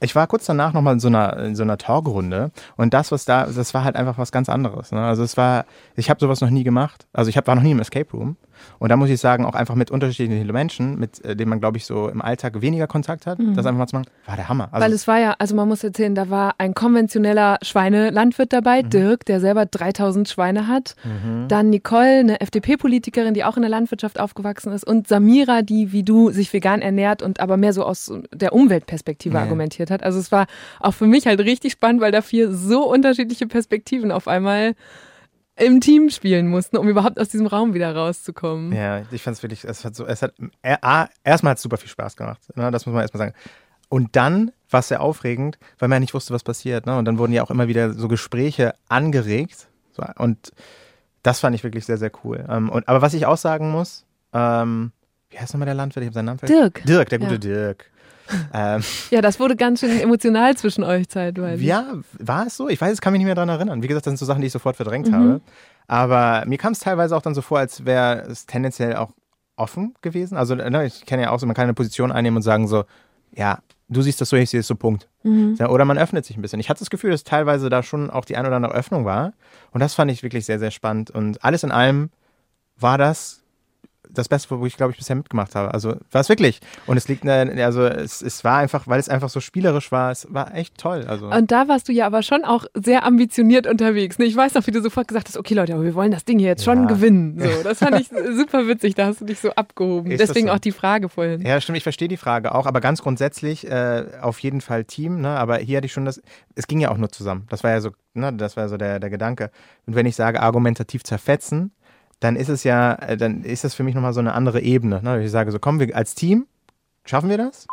ich war kurz danach nochmal in so einer, in so einer Talkrunde und das, was da, das war halt einfach was ganz anderes. Ne? Also es war, ich habe sowas noch nie gemacht. Also ich hab, war noch nie im Escape Room Und da muss ich sagen, auch einfach mit unterschiedlichen Menschen, mit äh, denen man, glaube ich, so im Alltag weniger Kontakt hat, das einfach mal zu machen, war der Hammer. Also, Weil es war ja, also man muss erzählen, da war ein konventioneller Schweinelandwirt dabei, Mhm. Dirk, der selber 3000 Schweine hat. Dann Nicole, eine FDP-Politikerin, die auch in der Landwirtschaft aufgewachsen ist. Und Samira, die wie du sich vegan ernährt und aber mehr so aus der Umweltperspektive argumentiert hat. Also es war auch für mich halt richtig spannend, weil da vier so unterschiedliche Perspektiven auf einmal im Team spielen mussten, um überhaupt aus diesem Raum wieder rauszukommen. Ja, ich fand es wirklich, es hat so, es hat, äh, A, erstmal hat es super viel Spaß gemacht, ne, das muss man erstmal sagen. Und dann war es sehr aufregend, weil man ja nicht wusste, was passiert. Ne? Und dann wurden ja auch immer wieder so Gespräche angeregt. So, und das fand ich wirklich sehr, sehr cool. Ähm, und, aber was ich auch sagen muss, ähm, wie heißt nochmal der Landwirt? Ich habe seinen Namen vergessen. Dirk. Dirk, der gute Ja. Dirk. Ähm, Ja, das wurde ganz schön emotional zwischen euch zeitweise. ja, war es so? Ich weiß, es kann mich nicht mehr daran erinnern. Wie gesagt, das sind so Sachen, die ich sofort verdrängt Mhm. habe. Aber mir kam es teilweise auch dann so vor, als wäre es tendenziell auch offen gewesen. Also, ne, ich kenne ja auch so, man kann eine Position einnehmen und sagen so, ja, du siehst das so, ich sehe es so, Punkt. Mhm. Oder man öffnet sich ein bisschen. Ich hatte das Gefühl, dass teilweise da schon auch die ein oder andere Öffnung war. Und das fand ich wirklich sehr, sehr spannend. Und alles in allem war das das Beste, wo ich, glaube ich, bisher mitgemacht habe. Also war es wirklich. Und es liegt, also es, es war einfach, weil es einfach so spielerisch war, es war echt toll. Also. Und da warst du ja aber schon auch sehr ambitioniert unterwegs. Ne? Ich weiß noch, wie du sofort gesagt hast, okay Leute, aber wir wollen das Ding hier jetzt schon Ja. gewinnen. So, das fand ich super witzig, da hast du dich so abgehoben. Ist Deswegen so? auch die Frage vorhin. Ja, stimmt, ich verstehe die Frage auch, aber ganz grundsätzlich äh, auf jeden Fall Team, ne? Aber hier hatte ich schon das, es ging ja auch nur zusammen. Das war ja so, ne, das war so der, der Gedanke. Und wenn ich sage, argumentativ zerfetzen, dann ist es ja, äh, dann ist das für mich nochmal so eine andere Ebene. Ne? Ich sage so, kommen wir als Team, schaffen wir das?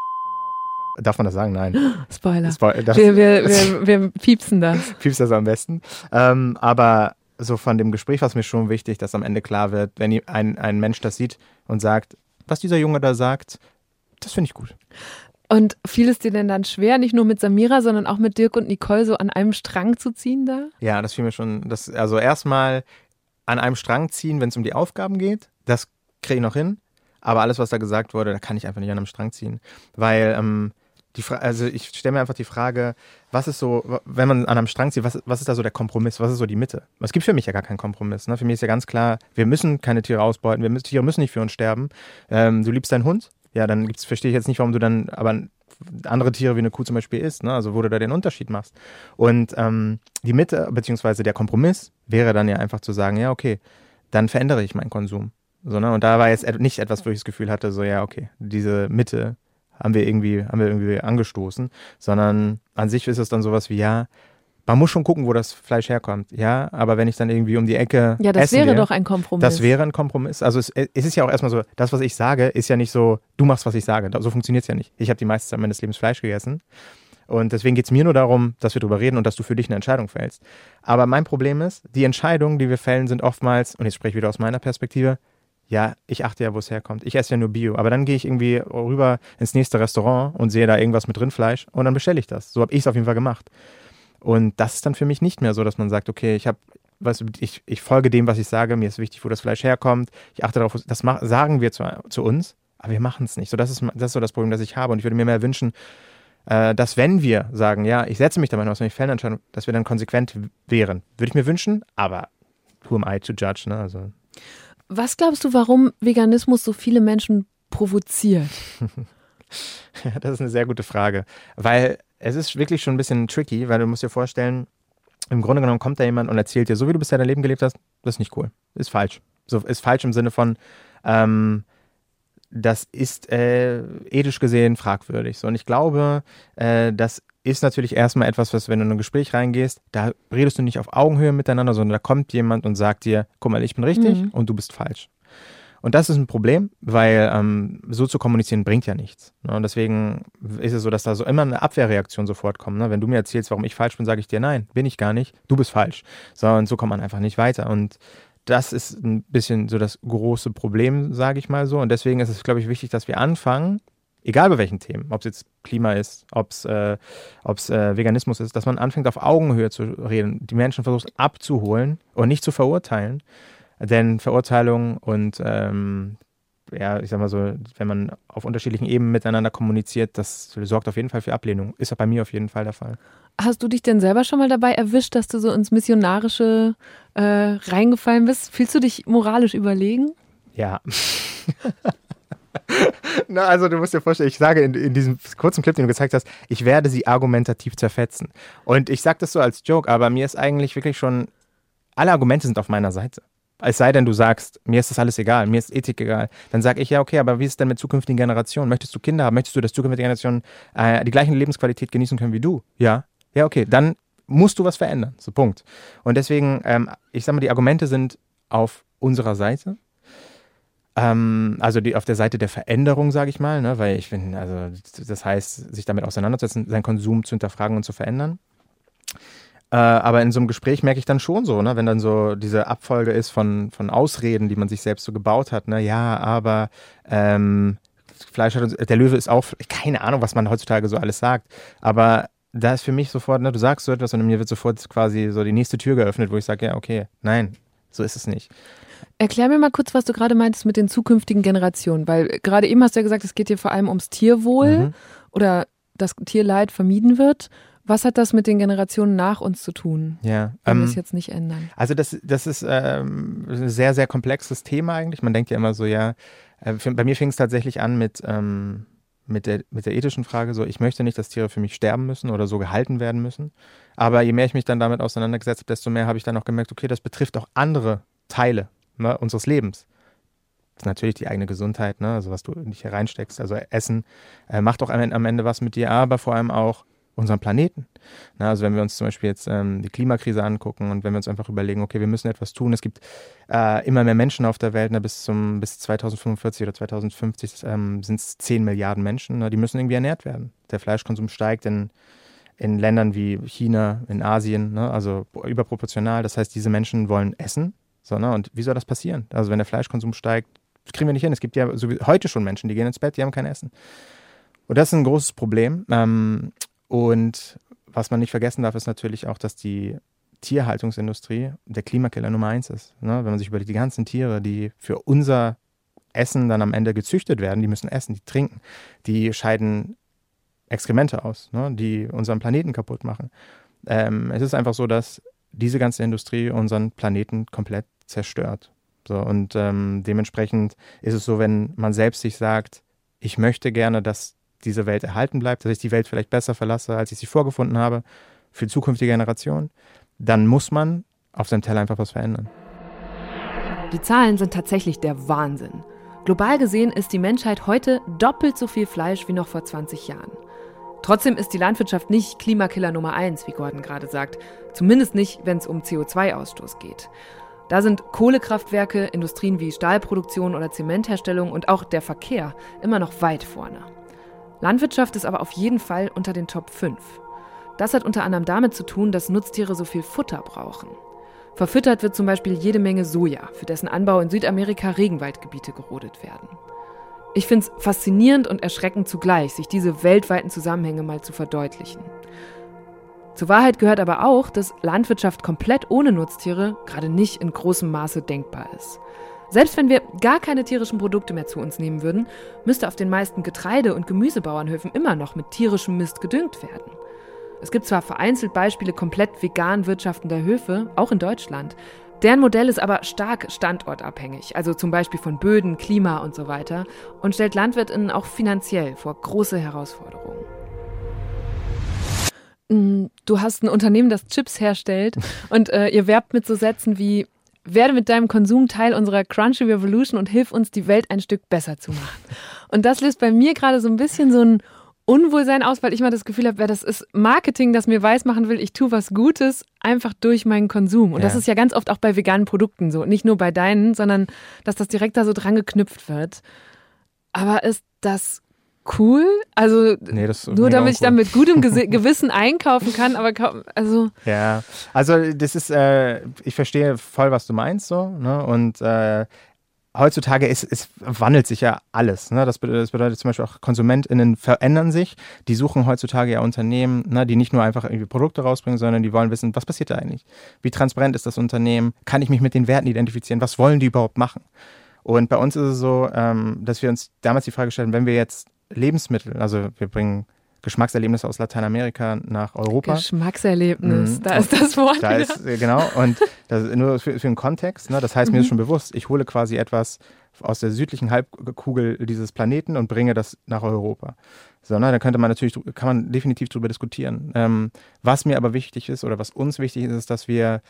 Darf man das sagen? Nein. Spoiler. Spo- das- wir, wir, wir, wir piepsen das. Piepst das am besten. Ähm, aber so von dem Gespräch war es mir schon wichtig, dass am Ende klar wird, wenn ein, ein Mensch das sieht und sagt, was dieser Junge da sagt, das finde ich gut. Und fiel es dir denn dann schwer, nicht nur mit Samira, sondern auch mit Dirk und Nicole so an einem Strang zu ziehen da? Ja, das fiel mir schon. Das, also erstmal an einem Strang ziehen, wenn es um die Aufgaben geht, das kriege ich noch hin. Aber alles, was da gesagt wurde, da kann ich einfach nicht an einem Strang ziehen. Weil, ähm, die Fra also ich stelle mir einfach die Frage, was ist so, wenn man an einem Strang zieht, was, was ist da so der Kompromiss? Was ist so die Mitte? Es gibt für mich ja gar keinen Kompromiss. Ne? Für mich ist ja ganz klar, wir müssen keine Tiere ausbeuten, wir müssen, Tiere müssen nicht für uns sterben. Ähm, du liebst deinen Hund? Ja, dann verstehe ich jetzt nicht, warum du dann aber andere Tiere wie eine Kuh zum Beispiel isst, ne? also wo du da den Unterschied machst. Und ähm, die Mitte, beziehungsweise der Kompromiss wäre dann ja einfach zu sagen, ja, okay, dann verändere ich meinen Konsum. So, ne? Und da war jetzt et- nicht etwas, wo ich das Gefühl hatte, so, ja, okay, diese Mitte haben wir irgendwie, haben wir irgendwie angestoßen, sondern an sich ist es dann sowas wie, ja, man muss schon gucken, wo das Fleisch herkommt. Ja, aber wenn ich dann irgendwie um die Ecke. Ja, das wäre gehe, doch ein Kompromiss. Das wäre ein Kompromiss. Also es, es ist ja auch erstmal so, das, was ich sage, ist ja nicht so, du machst, was ich sage. So funktioniert es ja nicht. Ich habe die meiste Zeit meines Lebens Fleisch gegessen. Und deswegen geht es mir nur darum, dass wir darüber reden und dass du für dich eine Entscheidung fällst. Aber mein Problem ist, die Entscheidungen, die wir fällen, sind oftmals, und jetzt spreche ich wieder aus meiner Perspektive, ja, ich achte ja, wo es herkommt. Ich esse ja nur Bio. Aber dann gehe ich irgendwie rüber ins nächste Restaurant und sehe da irgendwas mit Rindfleisch und dann bestelle ich das. So habe ich es auf jeden Fall gemacht. Und das ist dann für mich nicht mehr so, dass man sagt, okay, ich habe, du, ich, ich folge dem, was ich sage, mir ist wichtig, wo das Fleisch herkommt. Ich achte darauf, das mach, sagen wir zu, zu uns, aber wir machen es nicht. So, das, ist, das ist so das Problem, das ich habe. Und ich würde mir mehr wünschen, äh, dass wenn wir sagen, ja, ich setze mich damit aus, wenn ich Fellentscheidung, dass wir dann konsequent wären. Würde ich mir wünschen, aber who am I to judge, ne? Also, Was glaubst du, warum Veganismus so viele Menschen provoziert? Ja, das ist eine sehr gute Frage. Weil es ist wirklich schon ein bisschen tricky, weil du musst dir vorstellen, im Grunde genommen kommt da jemand und erzählt dir, so wie du bisher dein Leben gelebt hast, das ist nicht cool. Ist falsch. So, ist falsch im Sinne von, ähm, das ist äh, ethisch gesehen fragwürdig. So, und ich glaube, äh, das ist natürlich erstmal etwas, was, wenn du in ein Gespräch reingehst, da redest du nicht auf Augenhöhe miteinander, sondern da kommt jemand und sagt dir, guck mal, ich bin richtig Mhm. und du bist falsch. Und das ist ein Problem, weil ähm, so zu kommunizieren bringt ja nichts. Ne? Und deswegen ist es so, dass da so immer eine Abwehrreaktion sofort kommt. Ne? Wenn du mir erzählst, warum ich falsch bin, sage ich dir, nein, bin ich gar nicht, du bist falsch. So, und so kommt man einfach nicht weiter. Und das ist ein bisschen so das große Problem, sage ich mal so. Und deswegen ist es, glaube ich, wichtig, dass wir anfangen, egal bei welchen Themen, ob es jetzt Klima ist, ob es äh, äh, Veganismus ist, dass man anfängt, auf Augenhöhe zu reden, die Menschen versucht abzuholen und nicht zu verurteilen. Denn Verurteilung und ähm, ja, ich sag mal so, wenn man auf unterschiedlichen Ebenen miteinander kommuniziert, das sorgt auf jeden Fall für Ablehnung. Ist auch bei mir auf jeden Fall der Fall. Hast du dich denn selber schon mal dabei erwischt, dass du so ins Missionarische äh, reingefallen bist? Fühlst du dich moralisch überlegen? Ja. Na, also du musst dir vorstellen, ich sage in, in diesem kurzen Clip, den du gezeigt hast, ich werde sie argumentativ zerfetzen. Und ich sage das so als Joke, aber mir ist eigentlich wirklich schon, alle Argumente sind auf meiner Seite. Es sei denn, du sagst, mir ist das alles egal, mir ist Ethik egal. Dann sage ich, ja, okay, aber wie ist es denn mit zukünftigen Generationen? Möchtest du Kinder haben? Möchtest du, dass zukünftige Generationen äh, die gleiche Lebensqualität genießen können wie du? Ja. Ja, okay, dann musst du was verändern. So, Punkt. Und deswegen, ähm, ich sage mal, die Argumente sind auf unserer Seite. Ähm, also die, auf der Seite der Veränderung, sage ich mal, ne? weil ich finde, also das heißt, sich damit auseinandersetzen, seinen Konsum zu hinterfragen und zu verändern. Äh, aber in so einem Gespräch merke ich dann schon so, ne, wenn dann so diese Abfolge ist von, von Ausreden, die man sich selbst so gebaut hat, ne, ja, aber ähm, Fleisch hat uns, der Löwe ist auch, keine Ahnung, was man heutzutage so alles sagt, aber da ist für mich sofort, ne, du sagst so etwas und mir wird sofort quasi so die nächste Tür geöffnet, wo ich sage, ja, okay, nein, so ist es nicht. Erklär mir mal kurz, was du gerade meintest mit den zukünftigen Generationen, weil gerade eben hast du ja gesagt, es geht hier vor allem ums Tierwohl Mhm. oder dass Tierleid vermieden wird. Was hat das mit den Generationen nach uns zu tun, Ja, wenn wir ähm, es jetzt nicht ändern? Also das, das ist ähm, ein sehr, sehr komplexes Thema eigentlich. Man denkt ja immer so, ja, äh, für, bei mir fing es tatsächlich an mit, ähm, mit, der, mit der ethischen Frage, so ich möchte nicht, dass Tiere für mich sterben müssen oder so gehalten werden müssen. Aber je mehr ich mich dann damit auseinandergesetzt habe, desto mehr habe ich dann auch gemerkt, okay, das betrifft auch andere Teile ne, unseres Lebens. Das ist natürlich die eigene Gesundheit, ne? also was du nicht hier reinsteckst. Also Essen äh, macht auch am, am Ende was mit dir, aber vor allem auch unseren Planeten. Na, also wenn wir uns zum Beispiel jetzt ähm, die Klimakrise angucken und wenn wir uns einfach überlegen, okay, wir müssen etwas tun. Es gibt äh, immer mehr Menschen auf der Welt, ne, bis zum bis 2045 oder 2050 ähm, sind es 10 Milliarden Menschen, ne, die müssen irgendwie ernährt werden. Der Fleischkonsum steigt in, in Ländern wie China, in Asien, ne, also überproportional. Das heißt, diese Menschen wollen essen. So, ne, und wie soll das passieren? Also wenn der Fleischkonsum steigt, kriegen wir nicht hin. Es gibt ja so, heute schon Menschen, die gehen ins Bett, die haben kein Essen. Und das ist ein großes Problem. Ähm, und was man nicht vergessen darf, ist natürlich auch, dass die Tierhaltungsindustrie der Klimakiller Nummer eins ist. Ne? Wenn man sich überlegt, die ganzen Tiere, die für unser Essen dann am Ende gezüchtet werden, die müssen essen, die trinken, die scheiden Exkremente aus, ne? die unseren Planeten kaputt machen. Ähm, es ist einfach so, dass diese ganze Industrie unseren Planeten komplett zerstört. So, und ähm, dementsprechend ist es so, wenn man selbst sich sagt, ich möchte gerne, dass diese Welt erhalten bleibt, dass ich die Welt vielleicht besser verlasse, als ich sie vorgefunden habe, für zukünftige Generationen, dann muss man auf seinem Teller einfach was verändern. Die Zahlen sind tatsächlich der Wahnsinn. Global gesehen ist die Menschheit heute doppelt so viel Fleisch wie noch vor 20 Jahren. Trotzdem ist die Landwirtschaft nicht Klimakiller Nummer eins, wie Gordon gerade sagt. Zumindest nicht, wenn es um CO2-Ausstoß geht. Da sind Kohlekraftwerke, Industrien wie Stahlproduktion oder Zementherstellung und auch der Verkehr immer noch weit vorne. Landwirtschaft ist aber auf jeden Fall unter den Top 5. Das hat unter anderem damit zu tun, dass Nutztiere so viel Futter brauchen. Verfüttert wird zum Beispiel jede Menge Soja, für dessen Anbau in Südamerika Regenwaldgebiete gerodet werden. Ich finde es faszinierend und erschreckend zugleich, sich diese weltweiten Zusammenhänge mal zu verdeutlichen. Zur Wahrheit gehört aber auch, dass Landwirtschaft komplett ohne Nutztiere gerade nicht in großem Maße denkbar ist. Selbst wenn wir gar keine tierischen Produkte mehr zu uns nehmen würden, müsste auf den meisten Getreide- und Gemüsebauernhöfen immer noch mit tierischem Mist gedüngt werden. Es gibt zwar vereinzelt Beispiele komplett vegan wirtschaftender Höfe, auch in Deutschland. Deren Modell ist aber stark standortabhängig, also zum Beispiel von Böden, Klima und so weiter, und stellt LandwirtInnen auch finanziell vor große Herausforderungen. Mm, Du hast ein Unternehmen, das Chips herstellt und äh, ihr werbt mit so Sätzen wie werde mit deinem Konsum Teil unserer Crunchy Revolution und hilf uns, die Welt ein Stück besser zu machen. Und das löst bei mir gerade so ein bisschen so ein Unwohlsein aus, weil ich mal das Gefühl habe, das ist Marketing, das mir weismachen will, ich tue was Gutes einfach durch meinen Konsum. Und das Ja. ist ja ganz oft auch bei veganen Produkten so. Nicht nur bei deinen, sondern dass das direkt da so dran geknüpft wird. Aber ist das cool? Also Nee, ist nur damit ich dann mit gutem Gewissen einkaufen kann, aber kaum, also Ja, also das ist, äh, ich verstehe voll, was du meinst so, ne? Und äh, heutzutage ist, es wandelt sich ja alles. Ne? Das, bedeutet, das bedeutet zum Beispiel auch KonsumentInnen verändern sich. Die suchen heutzutage ja Unternehmen, ne, die nicht nur einfach irgendwie Produkte rausbringen, sondern die wollen wissen, was passiert da eigentlich? Wie transparent ist das Unternehmen? Kann ich mich mit den Werten identifizieren? Was wollen die überhaupt machen? Und bei uns ist es so, ähm, dass wir uns damals die Frage stellen, wenn wir jetzt Lebensmittel, also wir bringen Geschmackserlebnisse aus Lateinamerika nach Europa. Geschmackserlebnis, Mhm. da ist das Wort. Da ist, äh, genau, und das ist nur für, für den Kontext. Ne? Das heißt, mir ist schon bewusst, ich hole quasi etwas aus der südlichen Halbkugel dieses Planeten und bringe das nach Europa. So, ne, da könnte man natürlich, kann man definitiv drüber diskutieren. Ähm, was mir aber wichtig ist oder was uns wichtig ist, ist, dass wir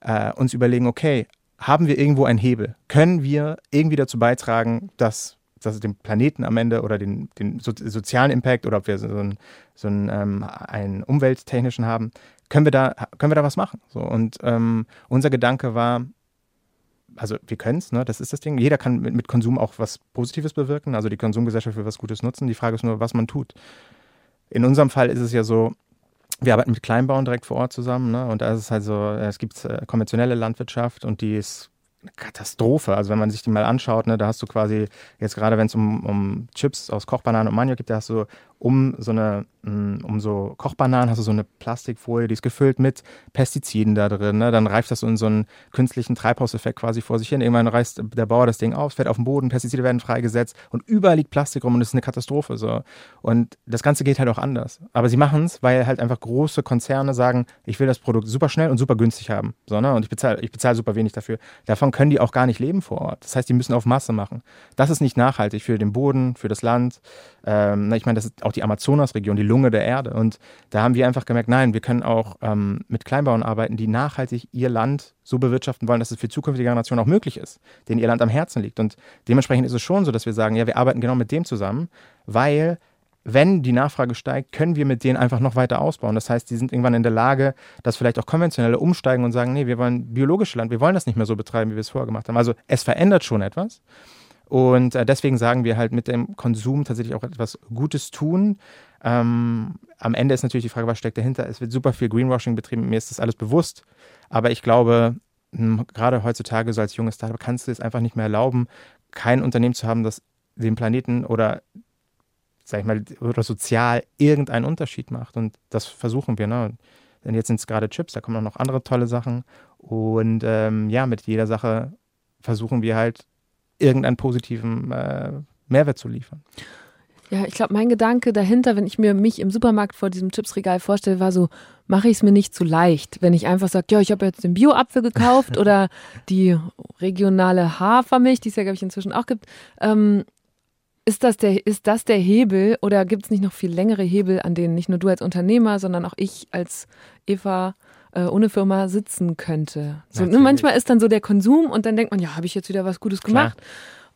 äh, uns überlegen, okay, haben wir irgendwo einen Hebel? Können wir irgendwie dazu beitragen, dass, dass es dem Planeten am Ende oder den, den so, sozialen Impact oder ob wir so einen, so einen, ähm, einen umwelttechnischen haben, können wir da, können wir da was machen? So, und ähm, unser Gedanke war, also wir können es, ne? das ist das Ding. Jeder kann mit, mit Konsum auch was Positives bewirken, also die Konsumgesellschaft will was Gutes nutzen. Die Frage ist nur, was man tut. In unserem Fall ist es ja so, wir arbeiten mit Kleinbauern direkt vor Ort zusammen, ne? und da ist es halt so, es gibt äh, konventionelle Landwirtschaft und die ist eine Katastrophe. Also wenn man sich die mal anschaut, ne, da hast du quasi, jetzt gerade wenn es um, um Chips aus Kochbananen und Maniok gibt, da hast du um so eine, mh, um so Kochbananen hast du so eine Plastikfolie, die ist gefüllt mit Pestiziden da drin. Ne? Dann reift das so in so einen künstlichen Treibhauseffekt quasi vor sich hin. Irgendwann reißt der Bauer das Ding auf, fällt auf den Boden, Pestizide werden freigesetzt und überall liegt Plastik rum und es ist eine Katastrophe. So. Und das Ganze geht halt auch anders. Aber sie machen es, weil halt einfach große Konzerne sagen, ich will das Produkt super schnell und super günstig haben. So, ne? Und ich bezahle ich bezahl super wenig dafür. Davon können die auch gar nicht leben vor Ort. Das heißt, die müssen auf Masse machen. Das ist nicht nachhaltig für den Boden, für das Land. Ähm, ich meine, das ist auch die Amazonas-Region, die Lunge der Erde. Und da haben wir einfach gemerkt, nein, wir können auch ähm, mit Kleinbauern arbeiten, die nachhaltig ihr Land so bewirtschaften wollen, dass es für zukünftige Generationen auch möglich ist, denen ihr Land am Herzen liegt. Und dementsprechend ist es schon so, dass wir sagen, ja, wir arbeiten genau mit dem zusammen, weil wenn die Nachfrage steigt, können wir mit denen einfach noch weiter ausbauen. Das heißt, die sind irgendwann in der Lage, dass vielleicht auch konventionelle umsteigen und sagen, nee, wir wollen biologische Land, wir wollen das nicht mehr so betreiben, wie wir es vorher gemacht haben. Also es verändert schon etwas. Und äh, deswegen sagen wir halt mit dem Konsum tatsächlich auch etwas Gutes tun. Ähm, am Ende ist natürlich die Frage, was steckt dahinter? Es wird super viel Greenwashing betrieben, mir ist das alles bewusst. Aber ich glaube, mh, gerade heutzutage, so als junges Startup, kannst du es einfach nicht mehr erlauben, kein Unternehmen zu haben, das dem Planeten oder sag ich mal, oder sozial irgendeinen Unterschied macht. Und das versuchen wir. Ne? Denn jetzt sind es gerade Chips, da kommen auch noch andere tolle Sachen. Und ähm, ja, mit jeder Sache versuchen wir halt irgendeinen positiven äh, Mehrwert zu liefern. Ja, ich glaube, mein Gedanke dahinter, wenn ich mir mich im Supermarkt vor diesem Chipsregal vorstelle, war so, mache ich es mir nicht zu leicht, wenn ich einfach sage, ja, ich habe jetzt den Bio-Apfel gekauft oder die regionale Hafermilch, die es ja, glaube ich, inzwischen auch gibt. Ähm, ist das, der, ist das der Hebel oder gibt es nicht noch viel längere Hebel, an denen nicht nur du als Unternehmer, sondern auch ich als Eva äh, ohne Firma sitzen könnte? So, ne, manchmal ist dann so der Konsum und dann denkt man, ja, habe ich jetzt wieder was Gutes Klar. gemacht?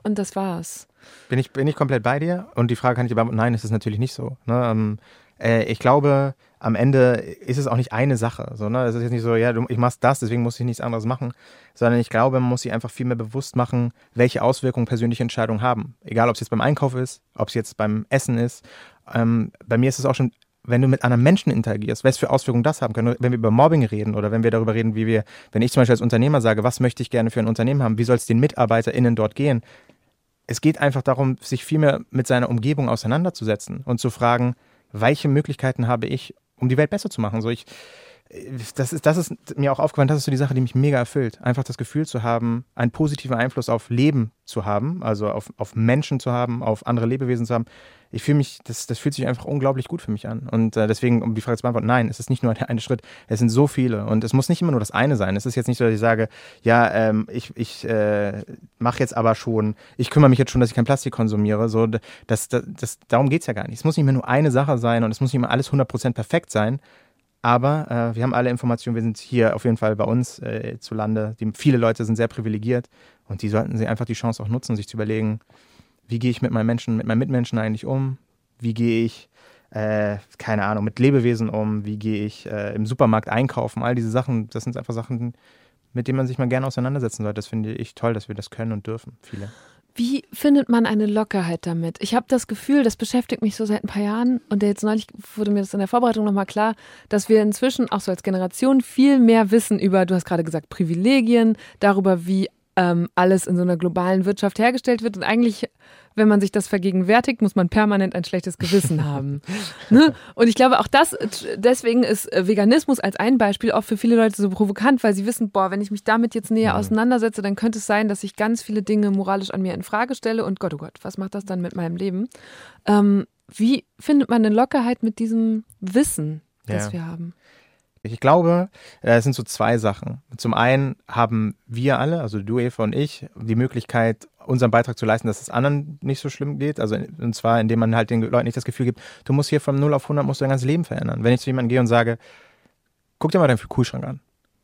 Und das war's. Bin ich, bin ich komplett bei dir? Und die Frage kann ich dir beantworten, nein, es ist natürlich nicht so. Ne? Ähm, äh, ich glaube, am Ende ist es auch nicht eine Sache. So, ne? Es ist jetzt nicht so, ja, du, ich mach's das, deswegen muss ich nichts anderes machen. Sondern ich glaube, man muss sich einfach viel mehr bewusst machen, welche Auswirkungen persönliche Entscheidungen haben. Egal, ob es jetzt beim Einkauf ist, ob es jetzt beim Essen ist. Ähm, bei mir ist es auch schon, wenn du mit anderen Menschen interagierst, was für Auswirkungen das haben kann. Wenn wir über Mobbing reden oder wenn wir darüber reden, wie wir, wenn ich zum Beispiel als Unternehmer sage, was möchte ich gerne für ein Unternehmen haben, wie soll es den MitarbeiterInnen dort gehen, es geht einfach darum, sich viel mehr mit seiner Umgebung auseinanderzusetzen und zu fragen, welche Möglichkeiten habe ich, um die Welt besser zu machen. So ich, das ist, das ist mir auch aufgefallen, das ist so die Sache, die mich mega erfüllt. Einfach das Gefühl zu haben, einen positiven Einfluss auf Leben zu haben, also auf, auf Menschen zu haben, auf andere Lebewesen zu haben. Ich fühle mich, das, das fühlt sich einfach unglaublich gut für mich an. Und äh, deswegen, um die Frage zu beantworten, nein, es ist nicht nur der eine Schritt, es sind so viele. Und es muss nicht immer nur das eine sein. Es ist jetzt nicht so, dass ich sage, ja, ähm, ich, ich äh, mache jetzt aber schon, ich kümmere mich jetzt schon, dass ich kein Plastik konsumiere. So, das, das, das, darum geht's ja gar nicht. Es muss nicht mehr nur eine Sache sein und es muss nicht immer alles 100% perfekt sein. Aber äh, wir haben alle Informationen, wir sind hier auf jeden Fall bei uns äh, zu Lande. Die, viele Leute sind sehr privilegiert und die sollten sie einfach die Chance auch nutzen, sich zu überlegen, wie gehe ich mit meinen Menschen, mit meinen Mitmenschen eigentlich um? Wie gehe ich, äh, keine Ahnung, mit Lebewesen um? Wie gehe ich äh, im Supermarkt einkaufen? All diese Sachen, das sind einfach Sachen, mit denen man sich mal gerne auseinandersetzen sollte. Das finde ich toll, dass wir das können und dürfen, viele. Wie findet man eine Lockerheit damit? Ich habe das Gefühl, das beschäftigt mich so seit ein paar Jahren und jetzt neulich wurde mir das in der Vorbereitung nochmal klar, dass wir inzwischen auch so als Generation viel mehr wissen über, du hast gerade gesagt, Privilegien, darüber, wie ähm, alles in so einer globalen Wirtschaft hergestellt wird. Und eigentlich, wenn man sich das vergegenwärtigt, muss man permanent ein schlechtes Gewissen haben. Ne? Und ich glaube, auch das, deswegen ist äh, Veganismus als ein Beispiel auch für viele Leute so provokant, weil sie wissen, boah, wenn ich mich damit jetzt näher auseinandersetze, dann könnte es sein, dass ich ganz viele Dinge moralisch an mir in Frage stelle und Gott, oh Gott, was macht das dann mit meinem Leben? Ähm, Wie findet man eine Lockerheit mit diesem Wissen, das Ja. wir haben? Ich glaube, äh, es sind so zwei Sachen. Zum einen haben wir alle, also du, Eva und ich, die Möglichkeit, unseren Beitrag zu leisten, dass es anderen nicht so schlimm geht. Also und zwar, indem man halt den Leuten nicht das Gefühl gibt, du musst hier von 0 auf 100 musst du dein ganzes Leben verändern. Wenn ich zu jemandem gehe und sage, guck dir mal deinen Kühlschrank an.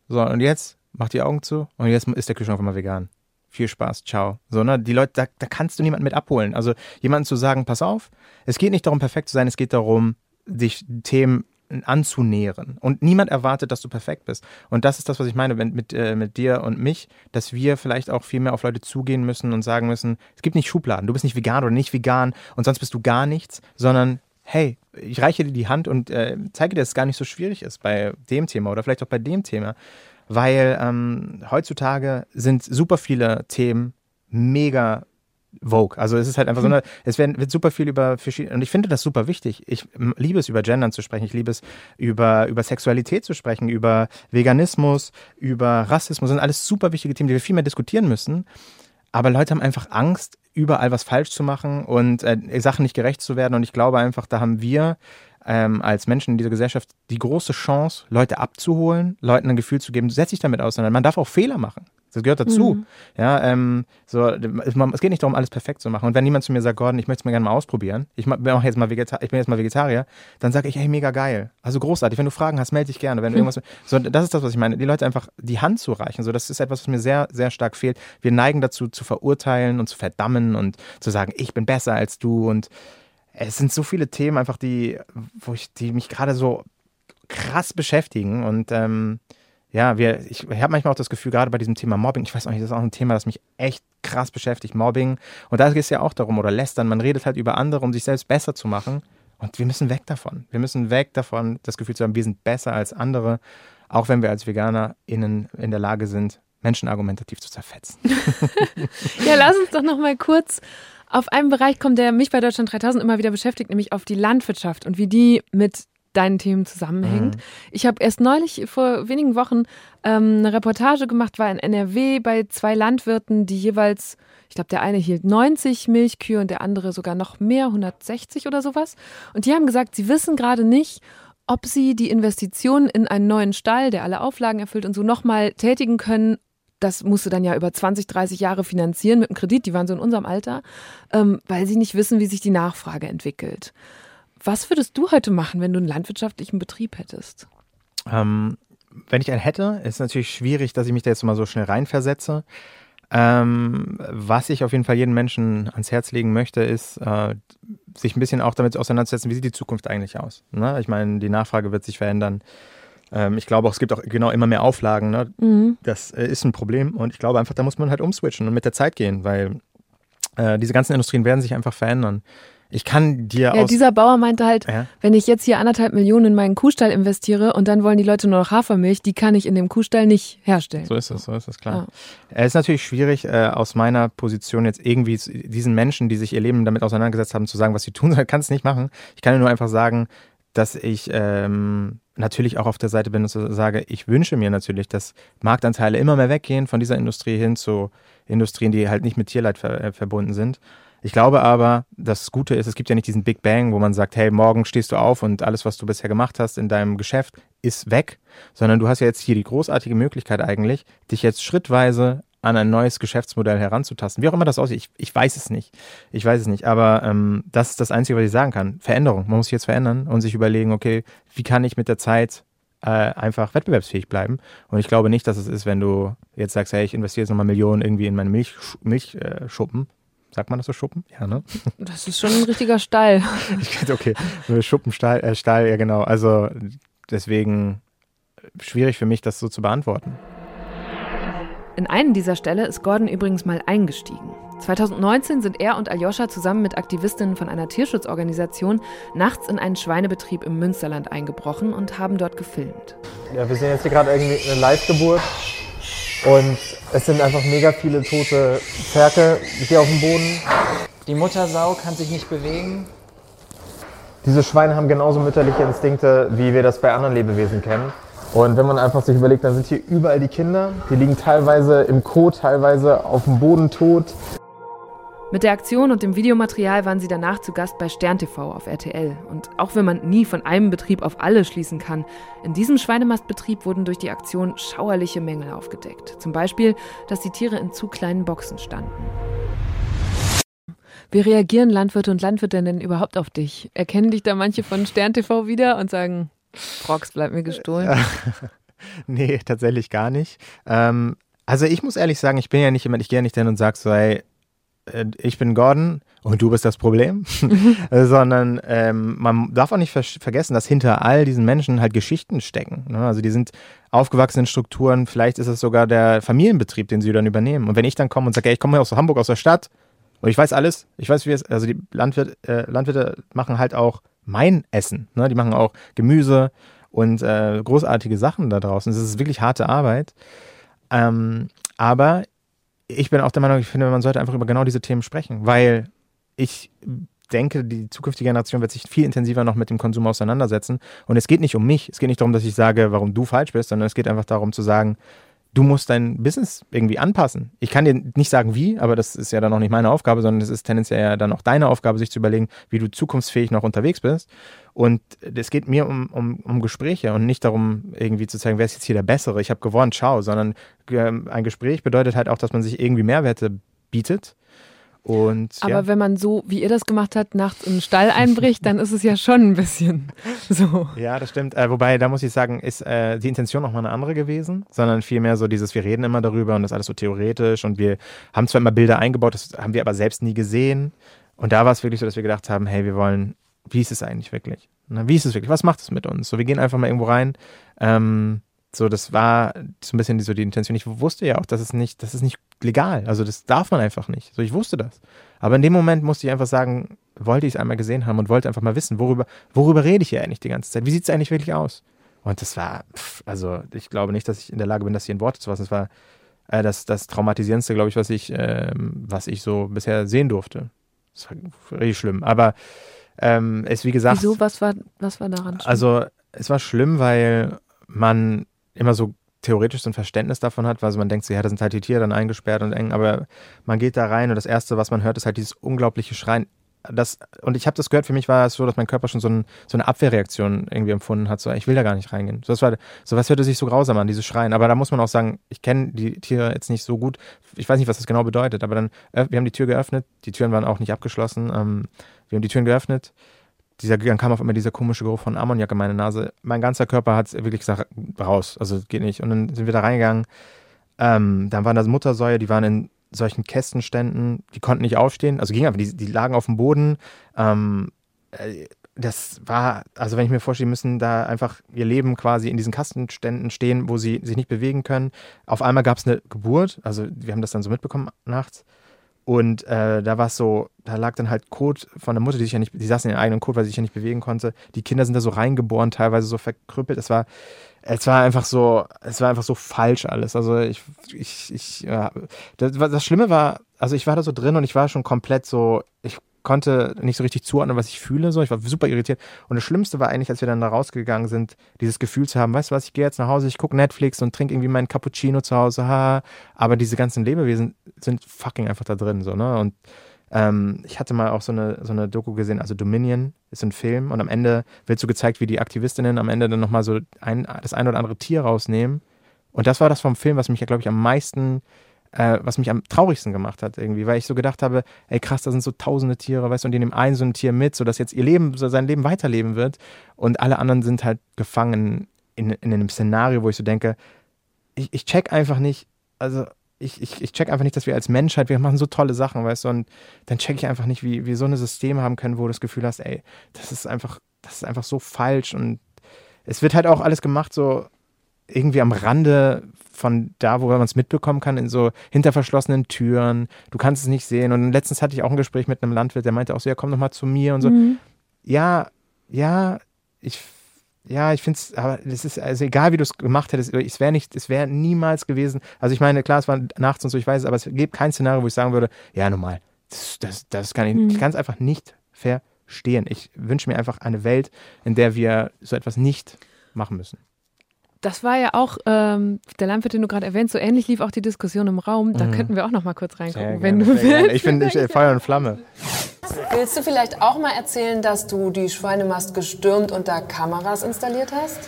So, und jetzt mach die Augen zu und jetzt ist der Kühlschrank auf einmal vegan. Viel Spaß, ciao. So, ne, die Leute, da, da kannst du niemanden mit abholen. Also jemanden zu sagen, pass auf, es geht nicht darum, perfekt zu sein, es geht darum, dich Themen anzunähern. Und niemand erwartet, dass du perfekt bist. Und das ist das, was ich meine wenn, mit, äh, mit dir und mich, dass wir vielleicht auch viel mehr auf Leute zugehen müssen und sagen müssen, es gibt nicht Schubladen, du bist nicht vegan oder nicht vegan und sonst bist du gar nichts, sondern hey, ich reiche dir die Hand und äh, zeige dir, dass es gar nicht so schwierig ist bei dem Thema oder vielleicht auch bei dem Thema. Weil ähm, heutzutage sind super viele Themen mega Vogue. Also es ist halt einfach so eine, es werden, wird super viel über verschiedene, und ich finde das super wichtig. Ich liebe es, über Gendern zu sprechen. Ich liebe es, über, über Sexualität zu sprechen, über Veganismus, über Rassismus. Das sind alles super wichtige Themen, die wir viel mehr diskutieren müssen. Aber Leute haben einfach Angst, überall was falsch zu machen und äh, Sachen nicht gerecht zu werden. Und ich glaube einfach, da haben wir ähm, als Menschen in dieser Gesellschaft die große Chance, Leute abzuholen, Leuten ein Gefühl zu geben, setz dich damit auseinander. Man darf auch Fehler machen. Das gehört dazu. Ja, ähm, so, es geht nicht darum, alles perfekt zu machen. Und wenn jemand zu mir sagt, Gordon, ich möchte es mir gerne mal ausprobieren, ich mach, jetzt mal Vegeta ich bin jetzt mal Vegetarier, dann sage ich, hey, mega geil. Also großartig. Wenn du Fragen hast, melde dich gerne. Wenn du irgendwas, so, das ist das, was ich meine. Die Leute einfach die Hand zu reichen. So, das ist etwas, was mir sehr, sehr stark fehlt. Wir neigen dazu, zu verurteilen und zu verdammen und zu sagen, ich bin besser als du. Und es sind so viele Themen einfach, die, wo ich, die mich gerade so krass beschäftigen. Und ähm, ja, wir, ich, ich habe manchmal auch das Gefühl, gerade bei diesem Thema Mobbing, ich weiß auch nicht, das ist auch ein Thema, das mich echt krass beschäftigt, Mobbing. Und da geht es ja auch darum, oder lästern, man redet halt über andere, um sich selbst besser zu machen. Und wir müssen weg davon. Wir müssen weg davon, das Gefühl zu haben, wir sind besser als andere, auch wenn wir als VeganerInnen in der Lage sind, Menschen argumentativ zu zerfetzen. Ja, lass uns doch noch mal kurz auf einen Bereich kommen, der mich bei Deutschland 3000 immer wieder beschäftigt, nämlich auf die Landwirtschaft und wie die mit deinen Themen zusammenhängt. Ich habe erst neulich vor wenigen Wochen ähm, eine Reportage gemacht, war in NRW bei zwei Landwirten, die jeweils, ich glaube, der eine hielt 90 Milchkühe und der andere sogar noch mehr, 160 oder sowas. Und die haben gesagt, sie wissen gerade nicht, ob sie die Investition in einen neuen Stall, der alle Auflagen erfüllt und so nochmal tätigen können. Das musste dann ja über 20, 30 Jahre finanzieren mit einem Kredit, die waren so in unserem Alter, ähm, weil sie nicht wissen, wie sich die Nachfrage entwickelt. Was würdest du heute machen, wenn du einen landwirtschaftlichen Betrieb hättest? Ähm, wenn ich einen hätte, ist natürlich schwierig, dass ich mich da jetzt mal so schnell reinversetze. Ähm, was ich auf jeden Fall jedem Menschen ans Herz legen möchte, ist, äh, sich ein bisschen auch damit auseinanderzusetzen, wie sieht die Zukunft eigentlich aus. Ne? Ich meine, die Nachfrage wird sich verändern. Ähm, ich glaube auch, es gibt auch genau immer mehr Auflagen. Ne? Das äh, ist ein Problem und ich glaube einfach, da muss man halt umswitchen und mit der Zeit gehen, weil äh, diese ganzen Industrien werden sich einfach verändern. Ich kann dir Ja, aus dieser Bauer meinte halt, Ja. wenn ich jetzt hier anderthalb Millionen in meinen Kuhstall investiere und dann wollen die Leute nur noch Hafermilch, die kann ich in dem Kuhstall nicht herstellen. So ist es, so ist es, klar. Es ist natürlich schwierig, äh, aus meiner Position jetzt irgendwie diesen Menschen, die sich ihr Leben damit auseinandergesetzt haben, zu sagen, was sie tun sollen. Kann es nicht machen. Ich kann nur einfach sagen, dass ich ähm, natürlich auch auf der Seite bin und sage, ich wünsche mir natürlich, dass Marktanteile immer mehr weggehen von dieser Industrie hin zu Industrien, die halt nicht mit Tierleid ver äh, verbunden sind. Ich glaube aber, das Gute ist, es gibt ja nicht diesen Big Bang, wo man sagt, hey, morgen stehst du auf und alles, was du bisher gemacht hast in deinem Geschäft, ist weg, sondern du hast ja jetzt hier die großartige Möglichkeit eigentlich, dich jetzt schrittweise an ein neues Geschäftsmodell heranzutasten. Wie auch immer das aussieht, ich, ich weiß es nicht. Ich weiß es nicht, aber ähm, das ist das Einzige, was ich sagen kann. Veränderung. Man muss sich jetzt verändern und sich überlegen, okay, wie kann ich mit der Zeit äh, einfach wettbewerbsfähig bleiben. Und ich glaube nicht, dass es ist, wenn du jetzt sagst, hey, ich investiere jetzt nochmal Millionen irgendwie in meine Milchschuppen. Milch, äh, Schuppen. Sagt man das so Schuppen? Ja, ne? Das ist schon ein richtiger Stall. okay. Schuppenstall, äh, Stall, ja genau. Also deswegen schwierig für mich, das so zu beantworten. In einen dieser Ställe ist Gordon übrigens mal eingestiegen. 2019 sind er und Aljoscha zusammen mit Aktivistinnen von einer Tierschutzorganisation nachts in einen Schweinebetrieb im Münsterland eingebrochen und haben dort gefilmt. Ja, wir sehen jetzt hier gerade irgendwie eine Live-Geburt und es sind einfach mega viele tote Zerke hier auf dem Boden. Die Muttersau kann sich nicht bewegen. Diese Schweine haben genauso mütterliche Instinkte, wie wir das bei anderen Lebewesen kennen. Und wenn man einfach sich überlegt, dann sind hier überall die Kinder, die liegen teilweise im Kot, teilweise auf dem Boden tot. Mit der Aktion und dem Videomaterial waren sie danach zu Gast bei Stern TV auf RTL. Und auch wenn man nie von einem Betrieb auf alle schließen kann, in diesem Schweinemastbetrieb wurden durch die Aktion schauerliche Mängel aufgedeckt. Zum Beispiel, dass die Tiere in zu kleinen Boxen standen. Wie reagieren Landwirte und Landwirtinnen überhaupt auf dich? Erkennen dich da manche von Stern TV wieder und sagen, Prox, bleib mir gestohlen? nee, tatsächlich gar nicht. Ähm, also ich muss ehrlich sagen, ich bin ja nicht jemand, ich gehe ja nicht hin und sage so, ey, äh, ich bin Gordon und du bist das Problem, sondern ähm, man darf auch nicht ver vergessen, dass hinter all diesen Menschen halt Geschichten stecken. Ne? Also die sind aufgewachsen in Strukturen, vielleicht ist es sogar der Familienbetrieb, den sie dann übernehmen. Und wenn ich dann komme und sage, ey, ich komme aus Hamburg, aus der Stadt und ich weiß alles, ich weiß, wie es, also die Landwirt, äh, Landwirte machen halt auch mein Essen. Ne? Die machen auch Gemüse und äh, großartige Sachen da draußen. Es ist wirklich harte Arbeit. Ähm, aber ich bin auch der Meinung, ich finde, man sollte einfach über genau diese Themen sprechen, weil ich denke, die zukünftige Generation wird sich viel intensiver noch mit dem Konsum auseinandersetzen. Und es geht nicht um mich. Es geht nicht darum, dass ich sage, warum du falsch bist, sondern es geht einfach darum zu sagen, du musst dein Business irgendwie anpassen. Ich kann dir nicht sagen, wie, aber das ist ja dann auch nicht meine Aufgabe, sondern es ist tendenziell ja dann auch deine Aufgabe, sich zu überlegen, wie du zukunftsfähig noch unterwegs bist. Und es geht mir um, um, um Gespräche und nicht darum, irgendwie zu zeigen, wer ist jetzt hier der Bessere, ich habe gewonnen, ciao, sondern ähm, ein Gespräch bedeutet halt auch, dass man sich irgendwie Mehrwerte bietet und, Aber ja. wenn man so, wie ihr das gemacht habt, nachts in den Stall einbricht, dann ist es ja schon ein bisschen so. Ja, das stimmt. Äh, wobei, da muss ich sagen, ist äh, die Intention nochmal eine andere gewesen, sondern vielmehr so dieses, wir reden immer darüber und das ist alles so theoretisch und wir haben zwar immer Bilder eingebaut, das haben wir aber selbst nie gesehen. Und da war es wirklich so, dass wir gedacht haben, hey, wir wollen, wie ist es eigentlich wirklich? Na, wie ist es wirklich? Was macht es mit uns? So, wir gehen einfach mal irgendwo rein. Ähm, so, das war so ein bisschen die, so die Intention. Ich wusste ja auch, dass es nicht, das ist nicht legal. Also das darf man einfach nicht. So, ich wusste das. Aber in dem Moment musste ich einfach sagen, wollte ich es einmal gesehen haben und wollte einfach mal wissen, worüber, worüber rede ich hier eigentlich die ganze Zeit? Wie sieht es eigentlich wirklich aus? Und das war, pff, also ich glaube nicht, dass ich in der Lage bin, das hier in Worte zu fassen. Das war äh, das, das Traumatisierendste, glaube ich, was ich, äh, was ich so bisher sehen durfte. Das war richtig schlimm. Aber ähm, es, wie gesagt. Wieso? Was war, was war daran schlimm? Also, es war schlimm, weil man immer so theoretisch so ein Verständnis davon hat, weil also man denkt so, ja, da sind halt die Tiere dann eingesperrt und eng, aber man geht da rein und das Erste, was man hört, ist halt dieses unglaubliche Schreien. Das, und ich habe das gehört, für mich war es so, dass mein Körper schon so, ein, so, eine Abwehrreaktion irgendwie empfunden hat. So, ich will da gar nicht reingehen. So, das war, so was hörte sich so grausam an, dieses Schreien. Aber da muss man auch sagen, ich kenne die Tiere jetzt nicht so gut. Ich weiß nicht, was das genau bedeutet, aber dann, äh, wir haben die Tür geöffnet. Die Türen waren auch nicht abgeschlossen. Ähm, wir haben die Türen geöffnet dieser, dann kam auf einmal dieser komische Geruch von Ammoniak in meine Nase. Mein ganzer Körper hat wirklich gesagt, raus, also geht nicht. Und dann sind wir da reingegangen. Ähm, dann waren da Muttersäue, die waren in solchen Kästenständen, die konnten nicht aufstehen, also ging einfach, die, die lagen auf dem Boden. Ähm, äh, das war, also wenn ich mir vorstelle, müssen da einfach ihr Leben quasi in diesen Kastenständen stehen, wo sie sich nicht bewegen können. Auf einmal gab es eine Geburt, also wir haben das dann so mitbekommen nachts. Und äh, da war es so, da lag dann halt Kot von der Mutter, die sich ja nicht, die saß in ihrem eigenen Kot, weil sie sich ja nicht bewegen konnte. Die Kinder sind da so reingeboren, teilweise so verkrüppelt. Es war, es war einfach so, es war einfach so falsch alles. Also ich, ich, ich, ja, das, das Schlimme war, also ich war da so drin und ich war schon komplett so, ich konnte nicht so richtig zuordnen, was ich fühle. So. Ich war super irritiert. Und das Schlimmste war eigentlich, als wir dann da rausgegangen sind, dieses Gefühl zu haben, weißt du was, ich gehe jetzt nach Hause, ich gucke Netflix und trinke irgendwie meinen Cappuccino zu Hause. Ha. Aber diese ganzen Lebewesen sind fucking einfach da drin. So, ne? Und ähm, ich hatte mal auch so eine, so eine Doku gesehen, also Dominion ist ein Film und am Ende wird so gezeigt, wie die Aktivistinnen am Ende dann nochmal so ein, das ein oder andere Tier rausnehmen. Und das war das vom Film, was mich ja, glaube ich, am meisten äh, was mich am traurigsten gemacht hat irgendwie, weil ich so gedacht habe, ey krass, da sind so tausende Tiere, weißt du, und die nehmen ein so ein Tier mit, sodass jetzt ihr Leben, so sein Leben weiterleben wird. Und alle anderen sind halt gefangen in, in einem Szenario, wo ich so denke, ich, ich check einfach nicht, also ich, ich, ich check einfach nicht, dass wir als Menschheit, wir machen so tolle Sachen, weißt du, und dann check ich einfach nicht, wie wir so ein System haben können, wo du das Gefühl hast, ey, das ist einfach, das ist einfach so falsch. Und es wird halt auch alles gemacht, so irgendwie am Rande von da, wo man es mitbekommen kann, in so hinter verschlossenen Türen. Du kannst es nicht sehen. Und letztens hatte ich auch ein Gespräch mit einem Landwirt, der meinte auch so, ja, komm doch mal zu mir und so. Mhm. Ja, ja, ich, ja, ich finde es, aber es ist, also egal wie du es gemacht hättest, es wäre nicht, es wäre niemals gewesen. Also ich meine, klar, es war nachts und so, ich weiß es, aber es gibt kein Szenario, wo ich sagen würde, ja, normal. Das, das, das kann ich, mhm. ich kann es einfach nicht verstehen. Ich wünsche mir einfach eine Welt, in der wir so etwas nicht machen müssen. Das war ja auch, ähm, der Landwirt, den du gerade erwähnt, so ähnlich lief auch die Diskussion im Raum. Da Mhm. könnten wir auch noch mal kurz reingucken, Sehr wenn gerne, du willst. Ich bin ich, äh, Feuer und Flamme. Willst du vielleicht auch mal erzählen, dass du die Schweinemast gestürmt und da Kameras installiert hast?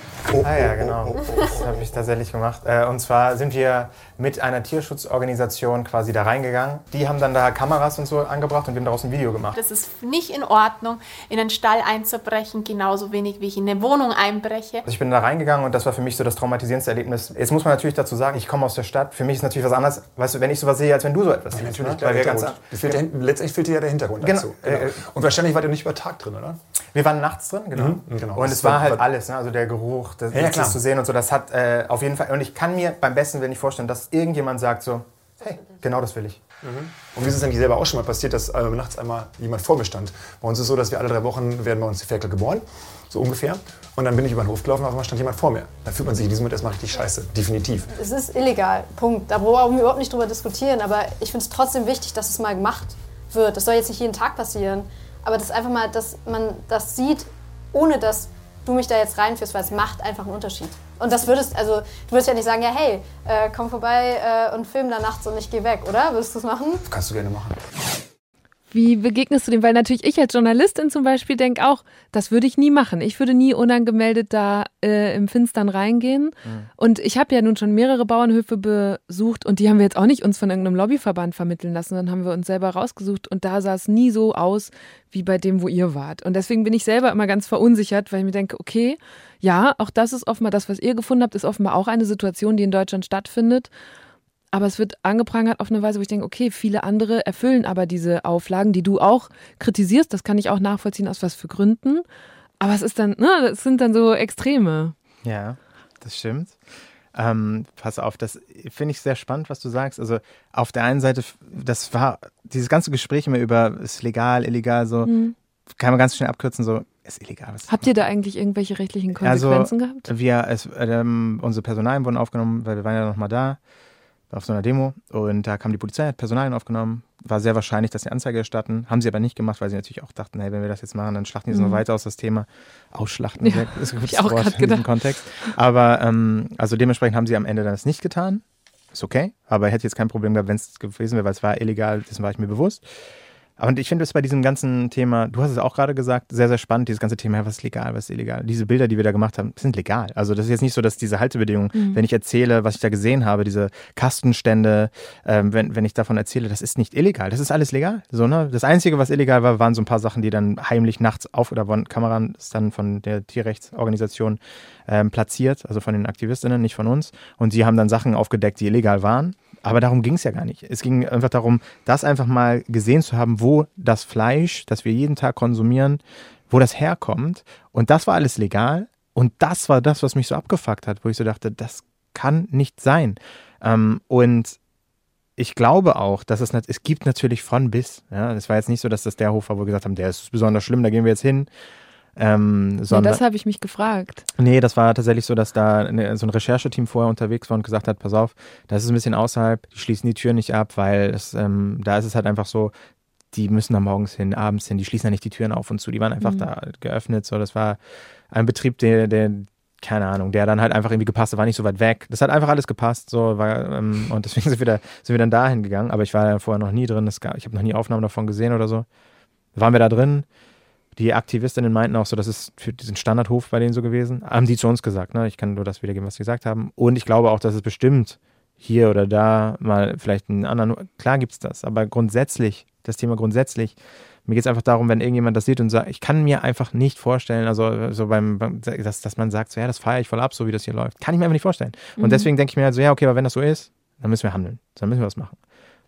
Ah ja, genau. Das habe ich tatsächlich gemacht. Äh, Und zwar sind wir mit einer Tierschutzorganisation quasi da reingegangen. Die haben dann da Kameras und so angebracht und wir haben daraus ein Video gemacht. Das ist nicht in Ordnung, in einen Stall einzubrechen, genauso wenig wie ich in eine Wohnung einbreche. Also ich bin da reingegangen und das war für mich so das traumatisierendste Erlebnis. Jetzt muss man natürlich dazu sagen, ich komme aus der Stadt. Für mich ist natürlich was anderes, weißt du, wenn ich sowas sehe, als wenn du so etwas siehst. Natürlich, ne? Weil wir, ganz, fehlt der, Hin- letztendlich fehlt dir ja der Hintergrund Genau, dazu. äh, Und wahrscheinlich wart ihr nicht über Tag drin, oder? wir waren nachts drin, genau. Mhm, genau. Und Das es war war- halt war- alles, ne? also der Geruch, das, Ja, ja, das zu sehen und so, das hat äh, auf jeden Fall, und ich kann mir beim besten Willen nicht vorstellen, dass irgendjemand sagt so, hey, genau das will ich. Und mir ist es nämlich selber auch schon mal passiert, dass äh, nachts einmal jemand vor mir stand. Bei uns ist es so, dass wir alle drei Wochen werden bei uns die Ferkel geboren, so ungefähr. Und dann bin ich über den Hof gelaufen und auf einmal stand jemand vor mir. Da fühlt man sich in diesem Moment erstmal richtig scheiße, definitiv. Es ist illegal, Punkt. Da brauchen wir überhaupt nicht drüber diskutieren, aber ich finde es trotzdem wichtig, dass es mal gemacht wird. Das soll jetzt nicht jeden Tag passieren, aber das ist einfach mal, dass man das sieht, ohne dass du mich da jetzt reinführst, weil es macht einfach einen Unterschied. Und das würdest, also du würdest ja nicht sagen, ja hey, äh, komm vorbei äh, und film da nachts und ich gehe weg, oder? Würdest du es machen? Kannst du gerne machen. Wie begegnest du dem? Weil natürlich ich als Journalistin zum Beispiel denke auch, das würde ich nie machen. Ich würde nie unangemeldet da äh, im Finstern reingehen. Und ich habe ja nun schon mehrere Bauernhöfe besucht und die haben wir jetzt auch nicht uns von irgendeinem Lobbyverband vermitteln lassen, dann haben wir uns selber rausgesucht und da sah es nie so aus wie bei dem, wo ihr wart. Und deswegen bin ich selber immer ganz verunsichert, weil ich mir denke, okay, ja, auch das ist offenbar, das, was ihr gefunden habt, ist offenbar auch eine Situation, die in Deutschland stattfindet. Aber es wird angeprangert auf eine Weise, wo ich denke, okay, viele andere erfüllen aber diese Auflagen, die du auch kritisierst. Das kann ich auch nachvollziehen, aus was für Gründen. Aber es ist dann, ne, das sind dann so Extreme. Ja, das stimmt. Ähm, pass auf, das finde ich sehr spannend, was du sagst. Also auf der einen Seite, das war dieses ganze Gespräch immer über ist legal, illegal, so Mhm. kann man ganz schnell abkürzen, so ist illegal. Was Habt ihr da eigentlich irgendwelche rechtlichen also, Konsequenzen gehabt? Wir, es, ähm, unsere Personalien wurden aufgenommen, weil wir waren ja noch mal da auf so einer Demo und da kam die Polizei, hat Personalien aufgenommen. War sehr wahrscheinlich, dass sie Anzeige erstatten. Haben sie aber nicht gemacht, weil sie natürlich auch dachten, hey, wenn wir das jetzt machen, dann schlachten die Mhm. noch weiter aus das Thema. Ausschlachten, Ja, ist ein gutes ich auch Wort in diesem. Kontext. Aber ähm, also dementsprechend haben sie am Ende das nicht getan. Ist okay, aber hätte jetzt kein Problem gehabt, wenn es gewesen wäre, weil es war illegal, dessen war ich mir bewusst. Und ich finde es bei diesem ganzen Thema, du hast es auch gerade gesagt, sehr, sehr spannend, dieses ganze Thema, was ist legal, was ist illegal. Diese Bilder, die wir da gemacht haben, sind legal. Also das ist jetzt nicht so, dass diese Haltebedingungen, Mhm. wenn ich erzähle, was ich da gesehen habe, diese Kastenstände, ähm, wenn, wenn ich davon erzähle, das ist nicht illegal, das ist alles legal. So, ne? Das Einzige, was illegal war, waren so ein paar Sachen, die dann heimlich nachts auf oder wurden Kameras dann von der Tierrechtsorganisation ähm, platziert, also von den Aktivistinnen, nicht von uns. Und sie haben dann Sachen aufgedeckt, die illegal waren. Aber darum ging es ja gar nicht. Es ging einfach darum, das einfach mal gesehen zu haben, wo das Fleisch, das wir jeden Tag konsumieren, wo das herkommt. Und das war alles legal. Und das war das, was mich so abgefuckt hat, wo ich so dachte, das kann nicht sein. Ähm, und ich glaube auch, dass es, es gibt natürlich von bis. Ja, es war jetzt nicht so, dass das der Hof war, wo wir gesagt haben, der ist besonders schlimm, da gehen wir jetzt hin. Ähm, Ja, sondern, das habe ich mich gefragt. Nee, das war tatsächlich so, dass da eine, so ein Rechercheteam vorher unterwegs war und gesagt hat, pass auf, das ist ein bisschen außerhalb, die schließen die Tür nicht ab, weil es, ähm, da ist es halt einfach so, die müssen da morgens hin, abends hin, die schließen da nicht die Türen auf und zu, die waren einfach Mhm. da geöffnet. So, das war ein Betrieb, der, der, keine Ahnung, der dann halt einfach irgendwie gepasst hat, war nicht so weit weg. Das hat einfach alles gepasst, so war, ähm, und deswegen sind wir, da, sind wir dann dahin gegangen, aber ich war ja vorher noch nie drin, gab, ich habe noch nie Aufnahmen davon gesehen oder so. Waren wir da drin? Die Aktivistinnen meinten auch so, das ist für diesen Standardhof bei denen so gewesen. Haben die zu uns gesagt, ne? Ich kann nur das wiedergeben, was sie gesagt haben. Und ich glaube auch, dass es bestimmt hier oder da mal vielleicht einen anderen, klar gibt's das, aber grundsätzlich, das Thema grundsätzlich, mir geht's einfach darum, wenn irgendjemand das sieht und sagt, ich kann mir einfach nicht vorstellen, also so beim, beim dass, dass man sagt, so ja, das feiere ich voll ab, so wie das hier läuft. Kann ich mir einfach nicht vorstellen. Und Mhm. deswegen denke ich mir halt so, ja, okay, aber wenn das so ist, dann müssen wir handeln. Dann müssen wir was machen.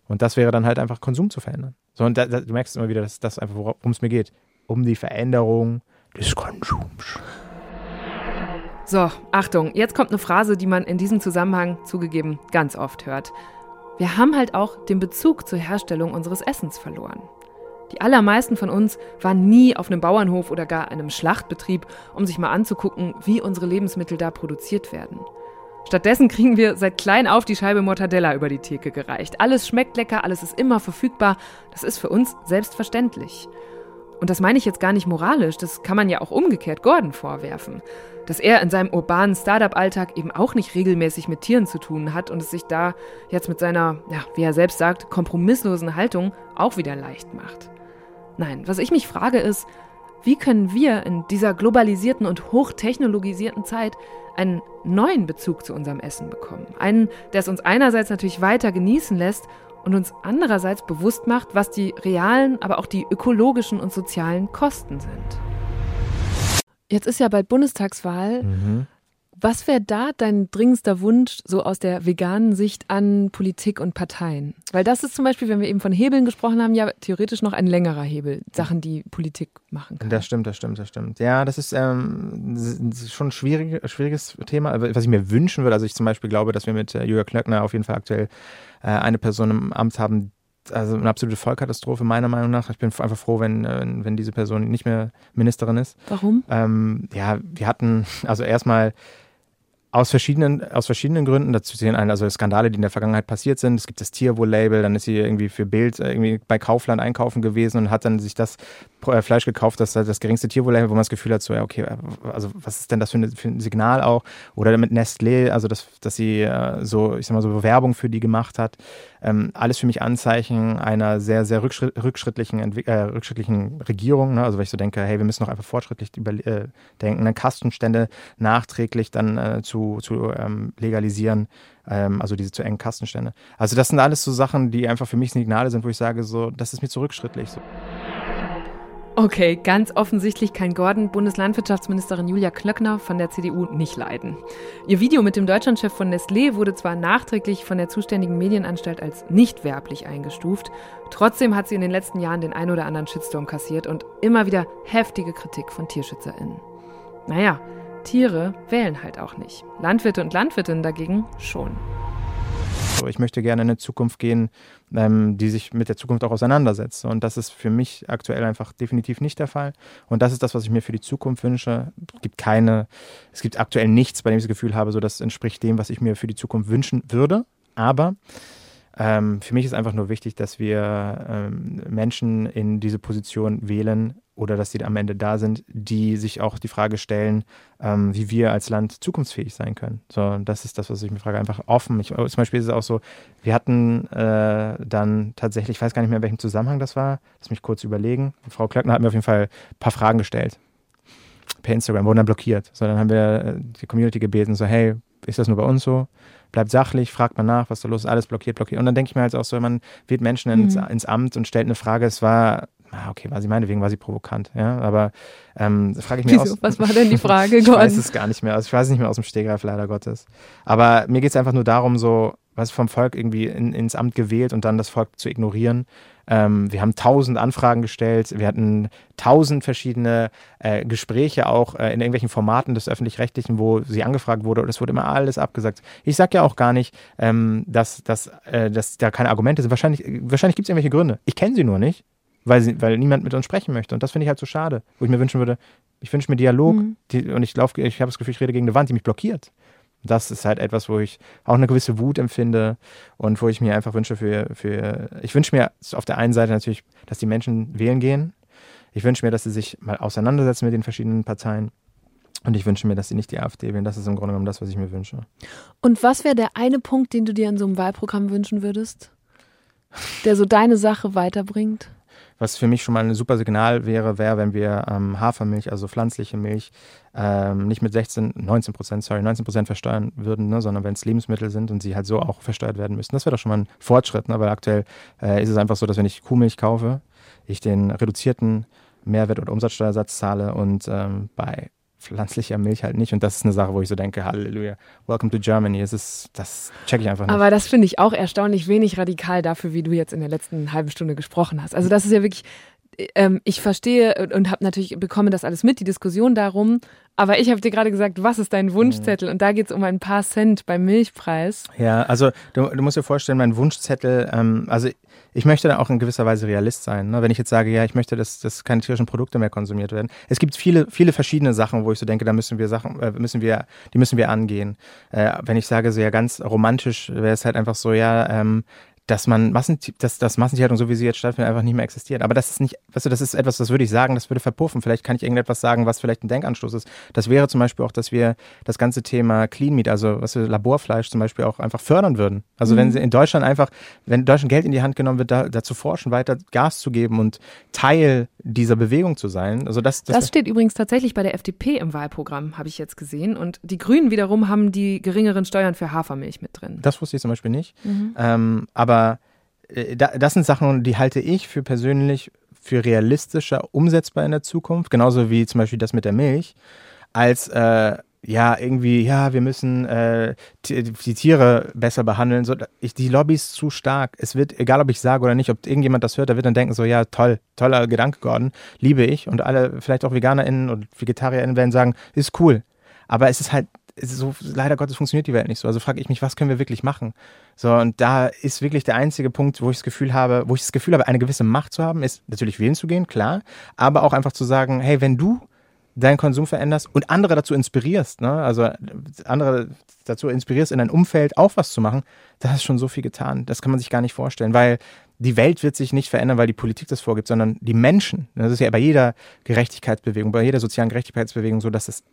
Und das wäre dann halt einfach Konsum zu verändern. So, und da, da, du merkst immer wieder, dass das einfach, worum es mir geht. Um die Veränderung des Konsums. So, Achtung, jetzt kommt eine Phrase, die man in diesem Zusammenhang zugegeben ganz oft hört. Wir haben halt auch den Bezug zur Herstellung unseres Essens verloren. Die allermeisten von uns waren nie auf einem Bauernhof oder gar einem Schlachtbetrieb, um sich mal anzugucken, wie unsere Lebensmittel da produziert werden. Stattdessen kriegen wir seit klein auf die Scheibe Mortadella über die Theke gereicht. Alles schmeckt lecker, alles ist immer verfügbar. Das ist für uns selbstverständlich. Und das meine ich jetzt gar nicht moralisch, das kann man ja auch umgekehrt Gordon vorwerfen. Dass er in seinem urbanen Startup-Alltag eben auch nicht regelmäßig mit Tieren zu tun hat und es sich da jetzt mit seiner, ja, wie er selbst sagt, kompromisslosen Haltung auch wieder leicht macht. Nein, was ich mich frage ist, wie können wir in dieser globalisierten und hochtechnologisierten Zeit einen neuen Bezug zu unserem Essen bekommen? Einen, der es uns einerseits natürlich weiter genießen lässt und uns andererseits bewusst macht, was die realen, aber auch die ökologischen und sozialen Kosten sind. Jetzt ist ja bald Bundestagswahl. Mhm. Was wäre da dein dringendster Wunsch so aus der veganen Sicht an Politik und Parteien? Weil das ist zum Beispiel, wenn wir eben von Hebeln gesprochen haben, ja theoretisch noch ein längerer Hebel, Sachen, die Politik machen kann. Das stimmt, das stimmt, das stimmt. Ja, das ist, ähm, das ist schon ein schwierig, schwieriges Thema. Was ich mir wünschen würde, also ich zum Beispiel glaube, dass wir mit äh, Julia Klöckner auf jeden Fall aktuell eine Person im Amt haben, also eine absolute Vollkatastrophe meiner Meinung nach. Ich bin einfach froh, wenn, äh, wenn diese Person nicht mehr Ministerin ist. Warum? Ähm, ja, wir hatten, also erstmal aus verschiedenen, aus verschiedenen Gründen. Dazu zählen ein, also Skandale, die in der Vergangenheit passiert sind. Es gibt das Tierwohl-Label, dann ist sie irgendwie für Bild äh, irgendwie bei Kaufland einkaufen gewesen und hat dann sich das äh, Fleisch gekauft, das das geringste Tierwohl-Label, wo man das Gefühl hat, so, ja, okay, also was ist denn das für, eine, für ein Signal auch? Oder mit Nestlé, also dass, dass sie äh, so, ich sag mal, so Werbung für die gemacht hat. Ähm, alles für mich Anzeichen einer sehr, sehr rückschritt, rückschrittlichen, äh, rückschrittlichen Regierung. Ne? Also weil ich so denke, hey, wir müssen noch einfach fortschrittlich über, äh, denken, dann Kastenstände nachträglich dann äh, zu, zu ähm, legalisieren, ähm, also diese zu engen Kastenstände. Also das sind alles so Sachen, die einfach für mich Signale sind, wo ich sage, so, das ist mir zu rückschrittlich. So. Okay, ganz offensichtlich kann Gordon Bundeslandwirtschaftsministerin Julia Klöckner von der CDU nicht leiden. Ihr Video mit dem Deutschlandchef von Nestlé wurde zwar nachträglich von der zuständigen Medienanstalt als nicht werblich eingestuft, trotzdem hat sie in den letzten Jahren den ein oder anderen Shitstorm kassiert und immer wieder heftige Kritik von TierschützerInnen. Naja, Tiere wählen halt auch nicht. Landwirte und Landwirtinnen dagegen schon. So, ich möchte gerne in eine Zukunft gehen, ähm, die sich mit der Zukunft auch auseinandersetzt. Und das ist für mich aktuell einfach definitiv nicht der Fall. Und das ist das, was ich mir für die Zukunft wünsche. Es gibt keine, es gibt aktuell nichts, bei dem ich das Gefühl habe, so das entspricht dem, was ich mir für die Zukunft wünschen würde. Aber ähm, für mich ist einfach nur wichtig, dass wir ähm, Menschen in diese Position wählen oder dass sie am Ende da sind, die sich auch die Frage stellen, ähm, wie wir als Land zukunftsfähig sein können. So, das ist das, was ich mir frage, einfach offen. Ich, zum Beispiel ist es auch so, wir hatten äh, dann tatsächlich, ich weiß gar nicht mehr, in welchem Zusammenhang das war, lass mich kurz überlegen. Frau Klöckner hat mir auf jeden Fall ein paar Fragen gestellt per Instagram, wurden dann blockiert. So, dann haben wir äh, die Community gebeten, so, hey, ist das nur bei uns so? Bleibt sachlich, fragt man nach, was da los ist, alles blockiert, blockiert. Und dann denke ich mir halt auch so, man wählt Menschen ins, Mhm. ins Amt und stellt eine Frage, es war, ah, okay, war sie meinetwegen, war sie provokant, ja, aber ähm, frage ich mich Wieso? aus. Was war denn die Frage, ich weiß es gar nicht mehr, also ich weiß es nicht mehr aus dem Stegreif, leider Gottes. Aber mir geht es einfach nur darum, so, was vom Volk irgendwie in, ins Amt gewählt und dann das Volk zu ignorieren. Ähm, wir haben tausend Anfragen gestellt, wir hatten tausend verschiedene äh, Gespräche auch äh, in irgendwelchen Formaten des Öffentlich-Rechtlichen, wo sie angefragt wurde und es wurde immer alles abgesagt. Ich sage ja auch gar nicht, ähm, dass, dass, äh, dass da keine Argumente sind. Wahrscheinlich, wahrscheinlich gibt es irgendwelche Gründe. Ich kenne sie nur nicht, weil, sie, weil niemand mit uns sprechen möchte. Und das finde ich halt so schade, wo ich mir wünschen würde, ich wünsche mir Dialog Mhm. die, und ich laufe, ich habe das Gefühl, ich rede gegen eine Wand, die mich blockiert. Das ist halt etwas, wo ich auch eine gewisse Wut empfinde und wo ich mir einfach wünsche für, für ich wünsche mir auf der einen Seite natürlich, dass die Menschen wählen gehen. Ich wünsche mir, dass sie sich mal auseinandersetzen mit den verschiedenen Parteien. Und ich wünsche mir, dass sie nicht die AfD wählen. Das ist im Grunde genommen das, was ich mir wünsche. Und was wäre der eine Punkt, den du dir in so einem Wahlprogramm wünschen würdest? Der so deine Sache weiterbringt? Was für mich schon mal ein super Signal wäre, wäre, wenn wir ähm, Hafermilch, also pflanzliche Milch, ähm, nicht mit 16, 19 Prozent, sorry, 19 Prozent versteuern würden, ne, sondern wenn es Lebensmittel sind und sie halt so auch versteuert werden müssten. Das wäre doch schon mal ein Fortschritt, ne, weil aktuell äh, ist es einfach so, dass wenn ich Kuhmilch kaufe, ich den reduzierten Mehrwert- oder Umsatzsteuersatz zahle und ähm, bei pflanzlicher Milch halt nicht. Und das ist eine Sache, wo ich so denke, Halleluja, welcome to Germany. Es ist, das check ich einfach nicht. Aber das finde ich auch erstaunlich wenig radikal dafür, wie du jetzt in der letzten halben Stunde gesprochen hast. Also das ist ja wirklich, ähm, ich verstehe und, und habe natürlich bekomme das alles mit, die Diskussion darum. Aber ich habe dir gerade gesagt, was ist dein Wunschzettel? Und da geht es um ein paar Cent beim Milchpreis. Ja, also du, du musst dir vorstellen, mein Wunschzettel, ähm, also ich möchte da auch in gewisser Weise Realist sein. Ne? Wenn ich jetzt sage, ja, ich möchte, dass, dass keine tierischen Produkte mehr konsumiert werden. Es gibt viele, viele verschiedene Sachen, wo ich so denke, da müssen wir Sachen, äh, müssen wir, die müssen wir angehen. Äh, wenn ich sage, so ja, ganz romantisch wäre es halt einfach so, ja, ähm, dass man Massen, dass, dass Massentierhaltung, so wie sie jetzt stattfindet, einfach nicht mehr existiert. Aber das ist nicht, weißt du, das ist etwas, das würde ich sagen, das würde verpuffen. Vielleicht kann ich irgendetwas sagen, was vielleicht ein Denkanstoß ist. Das wäre zum Beispiel auch, dass wir das ganze Thema Clean Meat, also was wir Laborfleisch zum Beispiel auch einfach fördern würden. Also Mhm. wenn sie in Deutschland einfach, wenn Deutschland Geld in die Hand genommen wird, da, dazu forschen, weiter Gas zu geben und Teil dieser Bewegung zu sein. Also das, das, Das steht übrigens tatsächlich bei der FDP im Wahlprogramm, habe ich jetzt gesehen. Und die Grünen wiederum haben die geringeren Steuern für Hafermilch mit drin. Das wusste ich zum Beispiel nicht. Mhm. Ähm, aber äh, da, das sind Sachen, die halte ich für persönlich für realistischer umsetzbar in der Zukunft. Genauso wie zum Beispiel das mit der Milch. Als äh, ja, irgendwie, ja, wir müssen äh, die, Tiere besser behandeln. So, ich, die Lobby ist zu stark. Es wird, egal ob ich sage oder nicht, ob irgendjemand das hört, der wird dann denken, so, ja, toll, toller Gedanke, Gordon, liebe ich. Und alle, vielleicht auch VeganerInnen und VegetarierInnen werden sagen, ist cool. Aber es ist halt, so, leider Gottes funktioniert die Welt nicht so. Also frage ich mich, was können wir wirklich machen? So, und da ist wirklich der einzige Punkt, wo ich das Gefühl habe, wo ich das Gefühl habe, eine gewisse Macht zu haben, ist natürlich wählen zu gehen, klar, aber auch einfach zu sagen, hey, wenn du deinen Konsum veränderst und andere dazu inspirierst, ne? also andere dazu inspirierst, in dein Umfeld auch was zu machen, das ist schon so viel getan. Das kann man sich gar nicht vorstellen, weil die Welt wird sich nicht verändern, weil die Politik das vorgibt, sondern die Menschen. Das ist ja bei jeder Gerechtigkeitsbewegung, bei jeder sozialen Gerechtigkeitsbewegung so, dass es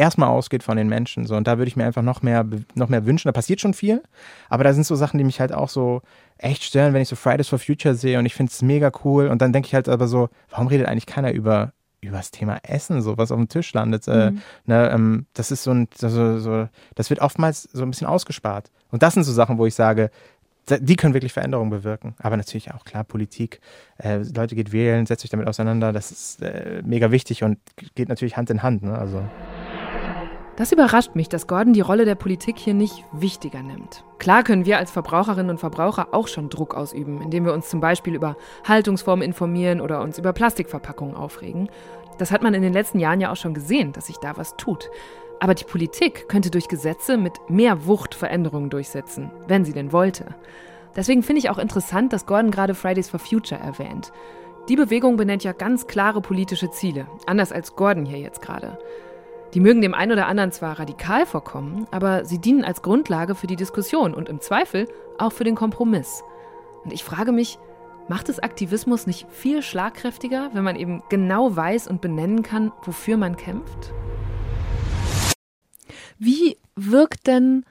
erstmal ausgeht von den Menschen. So, und da würde ich mir einfach noch mehr, noch mehr wünschen. Da passiert schon viel, aber da sind so Sachen, die mich halt auch so echt stören, wenn ich so Fridays for Future sehe und ich finde es mega cool. Und dann denke ich halt aber so, warum redet eigentlich keiner über über das Thema Essen, so was auf dem Tisch landet. Äh, Mhm. ne, ähm, das ist so ein, so, so, das wird oftmals so ein bisschen ausgespart. Und das sind so Sachen, wo ich sage, die können wirklich Veränderungen bewirken. Aber natürlich auch klar, Politik, äh, Leute geht wählen, setzt euch damit auseinander, das ist äh, mega wichtig und geht natürlich Hand in Hand. Ne? Also. Das überrascht mich, dass Gordon die Rolle der Politik hier nicht wichtiger nimmt. Klar können wir als Verbraucherinnen und Verbraucher auch schon Druck ausüben, indem wir uns zum Beispiel über Haltungsformen informieren oder uns über Plastikverpackungen aufregen. Das hat man in den letzten Jahren ja auch schon gesehen, dass sich da was tut. Aber die Politik könnte durch Gesetze mit mehr Wucht Veränderungen durchsetzen, wenn sie denn wollte. Deswegen finde ich auch interessant, dass Gordon gerade Fridays for Future erwähnt. Die Bewegung benennt ja ganz klare politische Ziele, anders als Gordon hier jetzt gerade. Die mögen dem einen oder anderen zwar radikal vorkommen, aber sie dienen als Grundlage für die Diskussion und im Zweifel auch für den Kompromiss. Und ich frage mich, macht es Aktivismus nicht viel schlagkräftiger, wenn man eben genau weiß und benennen kann, wofür man kämpft? Wie wirkt denn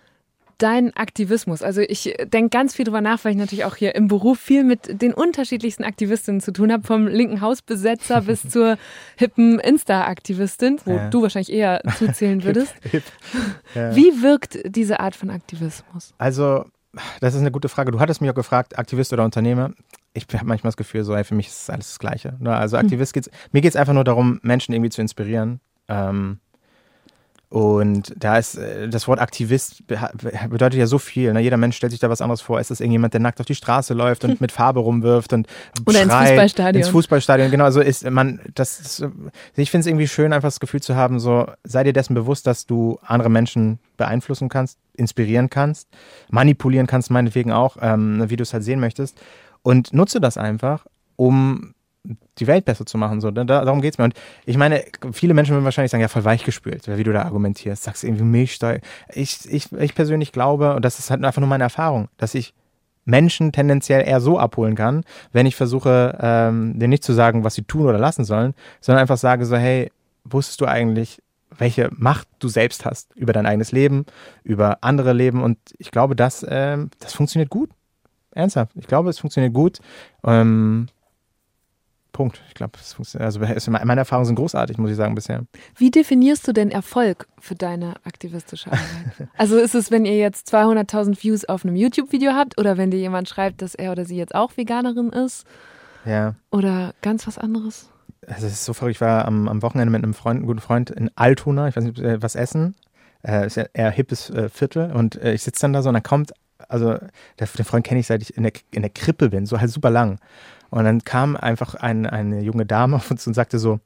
dein Aktivismus? Also ich denke ganz viel drüber nach, weil ich natürlich auch hier im Beruf viel mit den unterschiedlichsten Aktivistinnen zu tun habe, vom linken Hausbesetzer bis zur hippen Insta-Aktivistin, wo Ja. du wahrscheinlich eher zuzählen würdest. Hip. Ja. Wie wirkt diese Art von Aktivismus? Also, das ist eine gute Frage. Du hattest mich auch gefragt, Aktivist oder Unternehmer. Ich habe manchmal das Gefühl, so, ey, für mich ist es alles das Gleiche. Ne? Also Aktivist geht's, mir geht es einfach nur darum, Menschen irgendwie zu inspirieren. Ähm, und da ist äh, das Wort Aktivist bedeutet ja so viel. Ne? Jeder Mensch stellt sich da was anderes vor. Ist das irgendjemand, der nackt auf die Straße läuft und mit Farbe rumwirft und Oder ins Fußballstadion. Ins Fußballstadion, genau. So ist man, das ich finde es irgendwie schön, einfach das Gefühl zu haben, so sei dir dessen bewusst, dass du andere Menschen beeinflussen kannst, inspirieren kannst, manipulieren kannst, meinetwegen auch, ähm, wie du es halt sehen möchtest. Und nutze das einfach, um die Welt besser zu machen. So, da, darum geht's mir. Und ich meine, viele Menschen würden wahrscheinlich sagen, ja, voll weichgespült, wie du da argumentierst. Sagst irgendwie Milchsteuer. Ich, ich, ich persönlich glaube, und das ist halt einfach nur meine Erfahrung, dass ich Menschen tendenziell eher so abholen kann, wenn ich versuche, ähm, denen nicht zu sagen, was sie tun oder lassen sollen, sondern einfach sage so, hey, wusstest du eigentlich, welche Macht du selbst hast über dein eigenes Leben, über andere Leben? Und ich glaube, das, ähm, das funktioniert gut. Ernsthaft. Ich glaube, es funktioniert gut. Ähm, Punkt. Ich glaube, es funktioniert. Also meine Erfahrungen sind großartig, muss ich sagen, bisher. Wie definierst du denn Erfolg für deine aktivistische Arbeit? Also ist es, wenn ihr jetzt 200.000 Views auf einem YouTube-Video habt oder wenn dir jemand schreibt, dass er oder sie jetzt auch Veganerin ist Ja. oder ganz was anderes? Also es ist so verrückt. Ich war am, am Wochenende mit einem Freund, einem guten Freund in Altona, ich weiß nicht, was essen. Äh, ist ja eher hippes äh, Viertel und äh, ich sitze dann da so und dann kommt, also der, den Freund kenne ich seit ich in der, in der Krippe bin, so halt super lang. Und dann kam einfach ein, eine junge Dame auf uns und sagte so,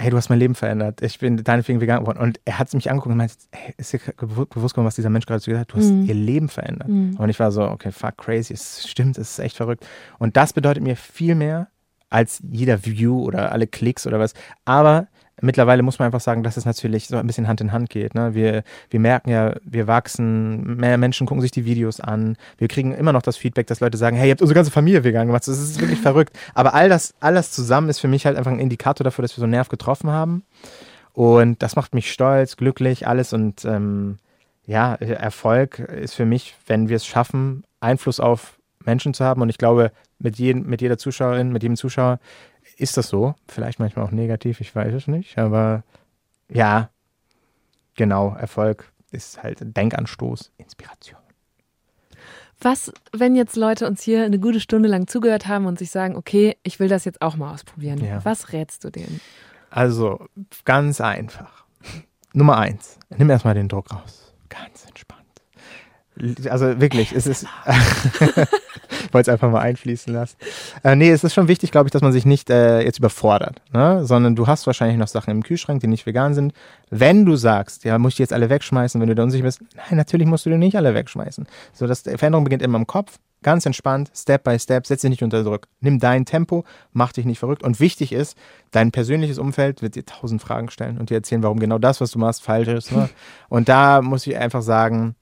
hey, du hast mein Leben verändert. Ich bin deinetwegen vegan geworden. Und er hat mich angeguckt und meinte, hey, ist dir bewusst geworden, was dieser Mensch gerade zu dir gesagt hat? Du hast Mhm. ihr Leben verändert. Mhm. Und ich war so, okay, fuck, crazy. Es stimmt, es ist echt verrückt. Und das bedeutet mir viel mehr als jeder View oder alle Klicks oder was. Aber mittlerweile muss man einfach sagen, dass es natürlich so ein bisschen Hand in Hand geht. Ne? Wir, wir merken ja, wir wachsen, mehr Menschen gucken sich die Videos an. Wir kriegen immer noch das Feedback, dass Leute sagen, hey, ihr habt unsere ganze Familie vegan gemacht. Das ist wirklich verrückt. Aber all das, all das zusammen ist für mich halt einfach ein Indikator dafür, dass wir so einen Nerv getroffen haben. Und das macht mich stolz, glücklich, alles. Und ähm, ja, Erfolg ist für mich, wenn wir es schaffen, Einfluss auf Menschen zu haben. Und ich glaube, mit, jedem, mit jeder Zuschauerin, mit jedem Zuschauer ist das so. Vielleicht manchmal auch negativ, ich weiß es nicht. Aber ja, genau, Erfolg ist halt Denkanstoß, Inspiration. Was, wenn jetzt Leute uns hier eine gute Stunde lang zugehört haben und sich sagen, okay, ich will das jetzt auch mal ausprobieren. Ja. Was rätst du denen? Also, ganz einfach. Nummer eins, nimm erstmal den Druck raus. Ganz entspannt. Also wirklich, es ist. ich wollte es einfach mal einfließen lassen. Äh, nee, es ist schon wichtig, glaube ich, dass man sich nicht äh, jetzt überfordert, ne? sondern du hast wahrscheinlich noch Sachen im Kühlschrank, die nicht vegan sind. Wenn du sagst, ja, muss ich jetzt alle wegschmeißen, wenn du da unsicher bist, nein, natürlich musst du die nicht alle wegschmeißen. So, das, die Veränderung beginnt immer im Kopf. Ganz entspannt, Step by Step, setz dich nicht unter Druck. Nimm dein Tempo, mach dich nicht verrückt. Und wichtig ist, dein persönliches Umfeld wird dir tausend Fragen stellen und dir erzählen, warum genau das, was du machst, falsch ist. Ne? Und da muss ich einfach sagen,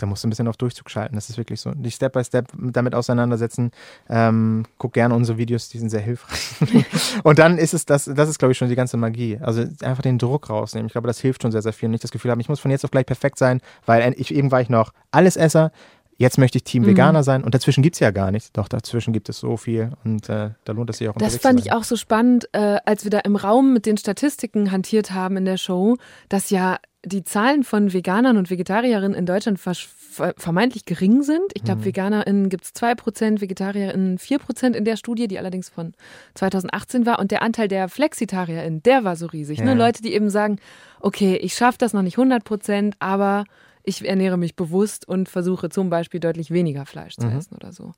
da musst du ein bisschen auf Durchzug schalten. Das ist wirklich so. Dich Step by Step damit auseinandersetzen. Ähm, guck gerne unsere Videos, die sind sehr hilfreich. und dann ist es das, das ist, glaube ich, schon die ganze Magie. Also einfach den Druck rausnehmen. Ich glaube, das hilft schon sehr, sehr viel. Und nicht das Gefühl haben, ich muss von jetzt auf gleich perfekt sein, weil ich, eben war ich noch Allesesser. Jetzt möchte ich Team Mhm. Veganer sein und dazwischen gibt es ja gar nichts. Doch, dazwischen gibt es so viel und äh, da lohnt es sich auch Das fand ich auch so spannend, äh, als wir da im Raum mit den Statistiken hantiert haben in der Show, dass ja die Zahlen von Veganern und Vegetarierinnen in Deutschland vermeintlich gering sind. Ich glaube, Mhm. VeganerInnen gibt es 2%, VegetarierInnen 4% in der Studie, die allerdings von 2018 war. Und der Anteil der FlexitarierInnen, der war so riesig. Ja. Ne? Leute, die eben sagen, okay, ich schaffe das noch nicht 100%, aber ich ernähre mich bewusst und versuche zum Beispiel deutlich weniger Fleisch zu Mhm. essen oder so.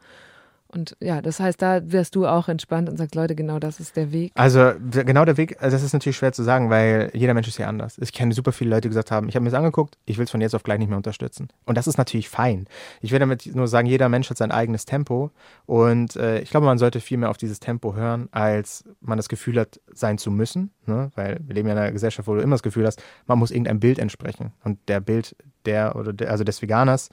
Und ja, das heißt, da wärst du auch entspannt und sagst, Leute, genau das ist der Weg. Also genau der Weg, also das ist natürlich schwer zu sagen, weil jeder Mensch ist ja anders. Ich kenne super viele Leute, die gesagt haben, ich habe mir das angeguckt, ich will es von jetzt auf gleich nicht mehr unterstützen. Und das ist natürlich fein. Ich will damit nur sagen, jeder Mensch hat sein eigenes Tempo und äh, ich glaube, man sollte viel mehr auf dieses Tempo hören, als man das Gefühl hat, sein zu müssen. Ne? Weil wir leben ja in einer Gesellschaft, wo du immer das Gefühl hast, man muss irgendeinem Bild entsprechen. Und der Bild der oder der, also des Veganers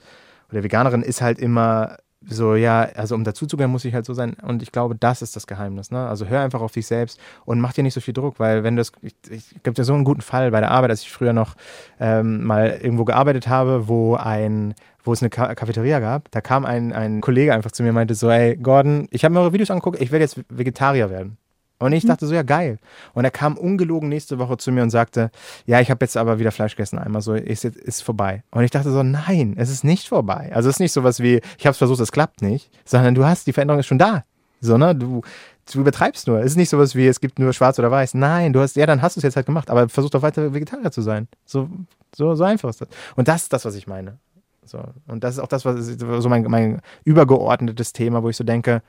oder der Veganerin ist halt immer so, ja, also um dazuzugehören, muss ich halt so sein. Und ich glaube, das ist das Geheimnis. Ne? Also hör einfach auf dich selbst und mach dir nicht so viel Druck, weil wenn das, ich, ich gibt ja so einen guten Fall bei der Arbeit, als ich früher noch ähm, mal irgendwo gearbeitet habe, wo ein wo es eine Ka Cafeteria gab, da kam ein, ein Kollege einfach zu mir und meinte so, ey, Gordon, ich habe mir eure Videos angeguckt, ich werde jetzt Vegetarier werden. Und ich dachte so, ja, geil. Und er kam ungelogen nächste Woche zu mir und sagte, ja, ich habe jetzt aber wieder Fleisch gegessen einmal, so ist jetzt ist vorbei. Und ich dachte so, nein, es ist nicht vorbei. Also es ist nicht sowas wie, ich habe es versucht, es klappt nicht, sondern du hast, die Veränderung ist schon da. So, ne? Du, du übertreibst nur. Es ist nicht sowas wie, es gibt nur schwarz oder weiß. Nein, du hast, ja, dann hast du es jetzt halt gemacht, aber versuch doch weiter Vegetarier zu sein. So, so, so einfach ist das. Und das ist das, was ich meine. So. Und das ist auch das, was so mein, mein übergeordnetes Thema, wo ich so denke,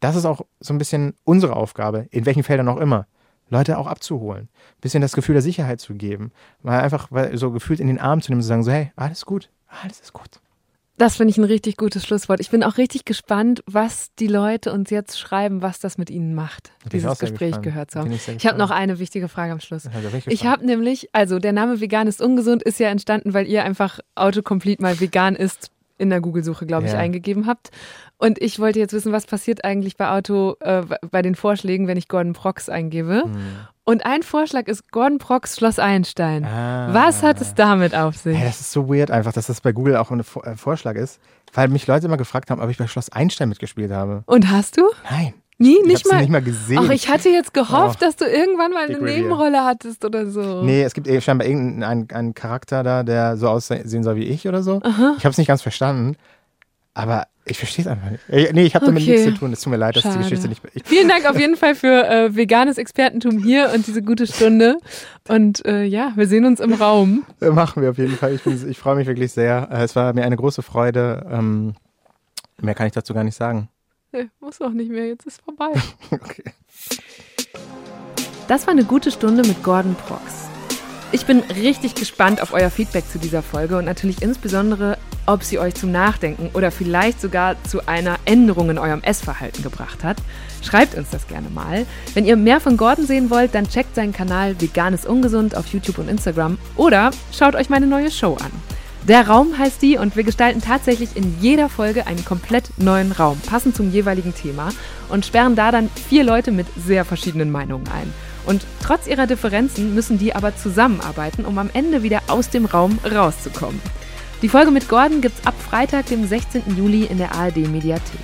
das ist auch so ein bisschen unsere Aufgabe, in welchen Feldern auch immer, Leute auch abzuholen. Ein bisschen das Gefühl der Sicherheit zu geben. Mal einfach so gefühlt in den Arm zu nehmen und zu sagen, so, hey, alles gut, alles ist gut. Das finde ich ein richtig gutes Schlusswort. Ich bin auch richtig gespannt, was die Leute uns jetzt schreiben, was das mit ihnen macht, bin dieses Gespräch gespannt. gehört zu haben. bin ich Ich habe noch eine wichtige Frage am Schluss. Ich habe nämlich, also der Name Vegan ist ungesund ist ja entstanden, weil ihr einfach Autocomplete mal vegan ist in der Google-Suche, glaube ich, Ja. eingegeben habt. Und ich wollte jetzt wissen, was passiert eigentlich bei Auto, äh, bei den Vorschlägen, wenn ich Gordon Prox eingebe. Hm. Und ein Vorschlag ist Gordon Prox Schloss Einstein. Ah. Was hat es damit auf sich? Hey, das ist so weird einfach, dass das bei Google auch ein äh, Vorschlag ist, weil mich Leute immer gefragt haben, ob ich bei Schloss Einstein mitgespielt habe. Und hast du? Nein. Nie, Ich nicht mal. nicht mal gesehen. Ach, ich hatte jetzt gehofft, Oh. dass du irgendwann mal eine. Nebenrolle hattest oder so. Nee, es gibt eh scheinbar irgendeinen einen Charakter da, der so aussehen soll wie ich oder so. Aha. Ich habe es nicht ganz verstanden, aber ich verstehe es einfach nicht. Äh, Nee, ich habe damit Okay. nichts zu tun. Es tut mir leid, dass die Schade. Geschichte nicht. Ich, Vielen Dank auf jeden Fall für äh, veganes Expertentum hier und diese gute Stunde. Und äh, ja, wir sehen uns im Raum. Äh, Machen wir auf jeden Fall. Ich, ich freue mich wirklich sehr. Äh, Es war mir eine große Freude. Ähm, mehr kann ich dazu gar nicht sagen. Nee, muss auch nicht mehr, jetzt ist vorbei. okay. Das war eine gute Stunde mit Gordon Prox. Ich bin richtig gespannt auf euer Feedback zu dieser Folge und natürlich insbesondere ob sie euch zum Nachdenken oder vielleicht sogar zu einer Änderung in eurem Essverhalten gebracht hat. Schreibt uns das gerne mal. Wenn ihr mehr von Gordon sehen wollt, dann checkt seinen Kanal Vegan ist ungesund auf YouTube und Instagram oder schaut euch meine neue Show an. Der Raum heißt die und wir gestalten tatsächlich in jeder Folge einen komplett neuen Raum, passend zum jeweiligen Thema und sperren da dann vier Leute mit sehr verschiedenen Meinungen ein. Und trotz ihrer Differenzen müssen die aber zusammenarbeiten, um am Ende wieder aus dem Raum rauszukommen. Die Folge mit Gordon gibt's ab Freitag, dem 16. Juli in der ARD Mediathek.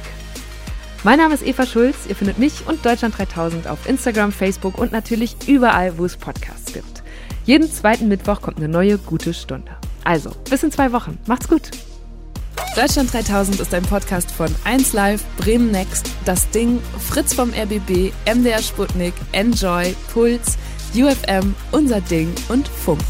Mein Name ist Eva Schulz. Ihr findet mich und Deutschland 3000 auf Instagram, Facebook und natürlich überall, wo es Podcasts gibt. Jeden zweiten Mittwoch kommt eine neue gute Stunde. Also, bis in zwei Wochen. Macht's gut. Deutschland 3000 ist ein Podcast von 1Live, Bremen Next, Das Ding, Fritz vom RBB, MDR Sputnik, Enjoy, Puls, UFM, Unser Ding und Funk.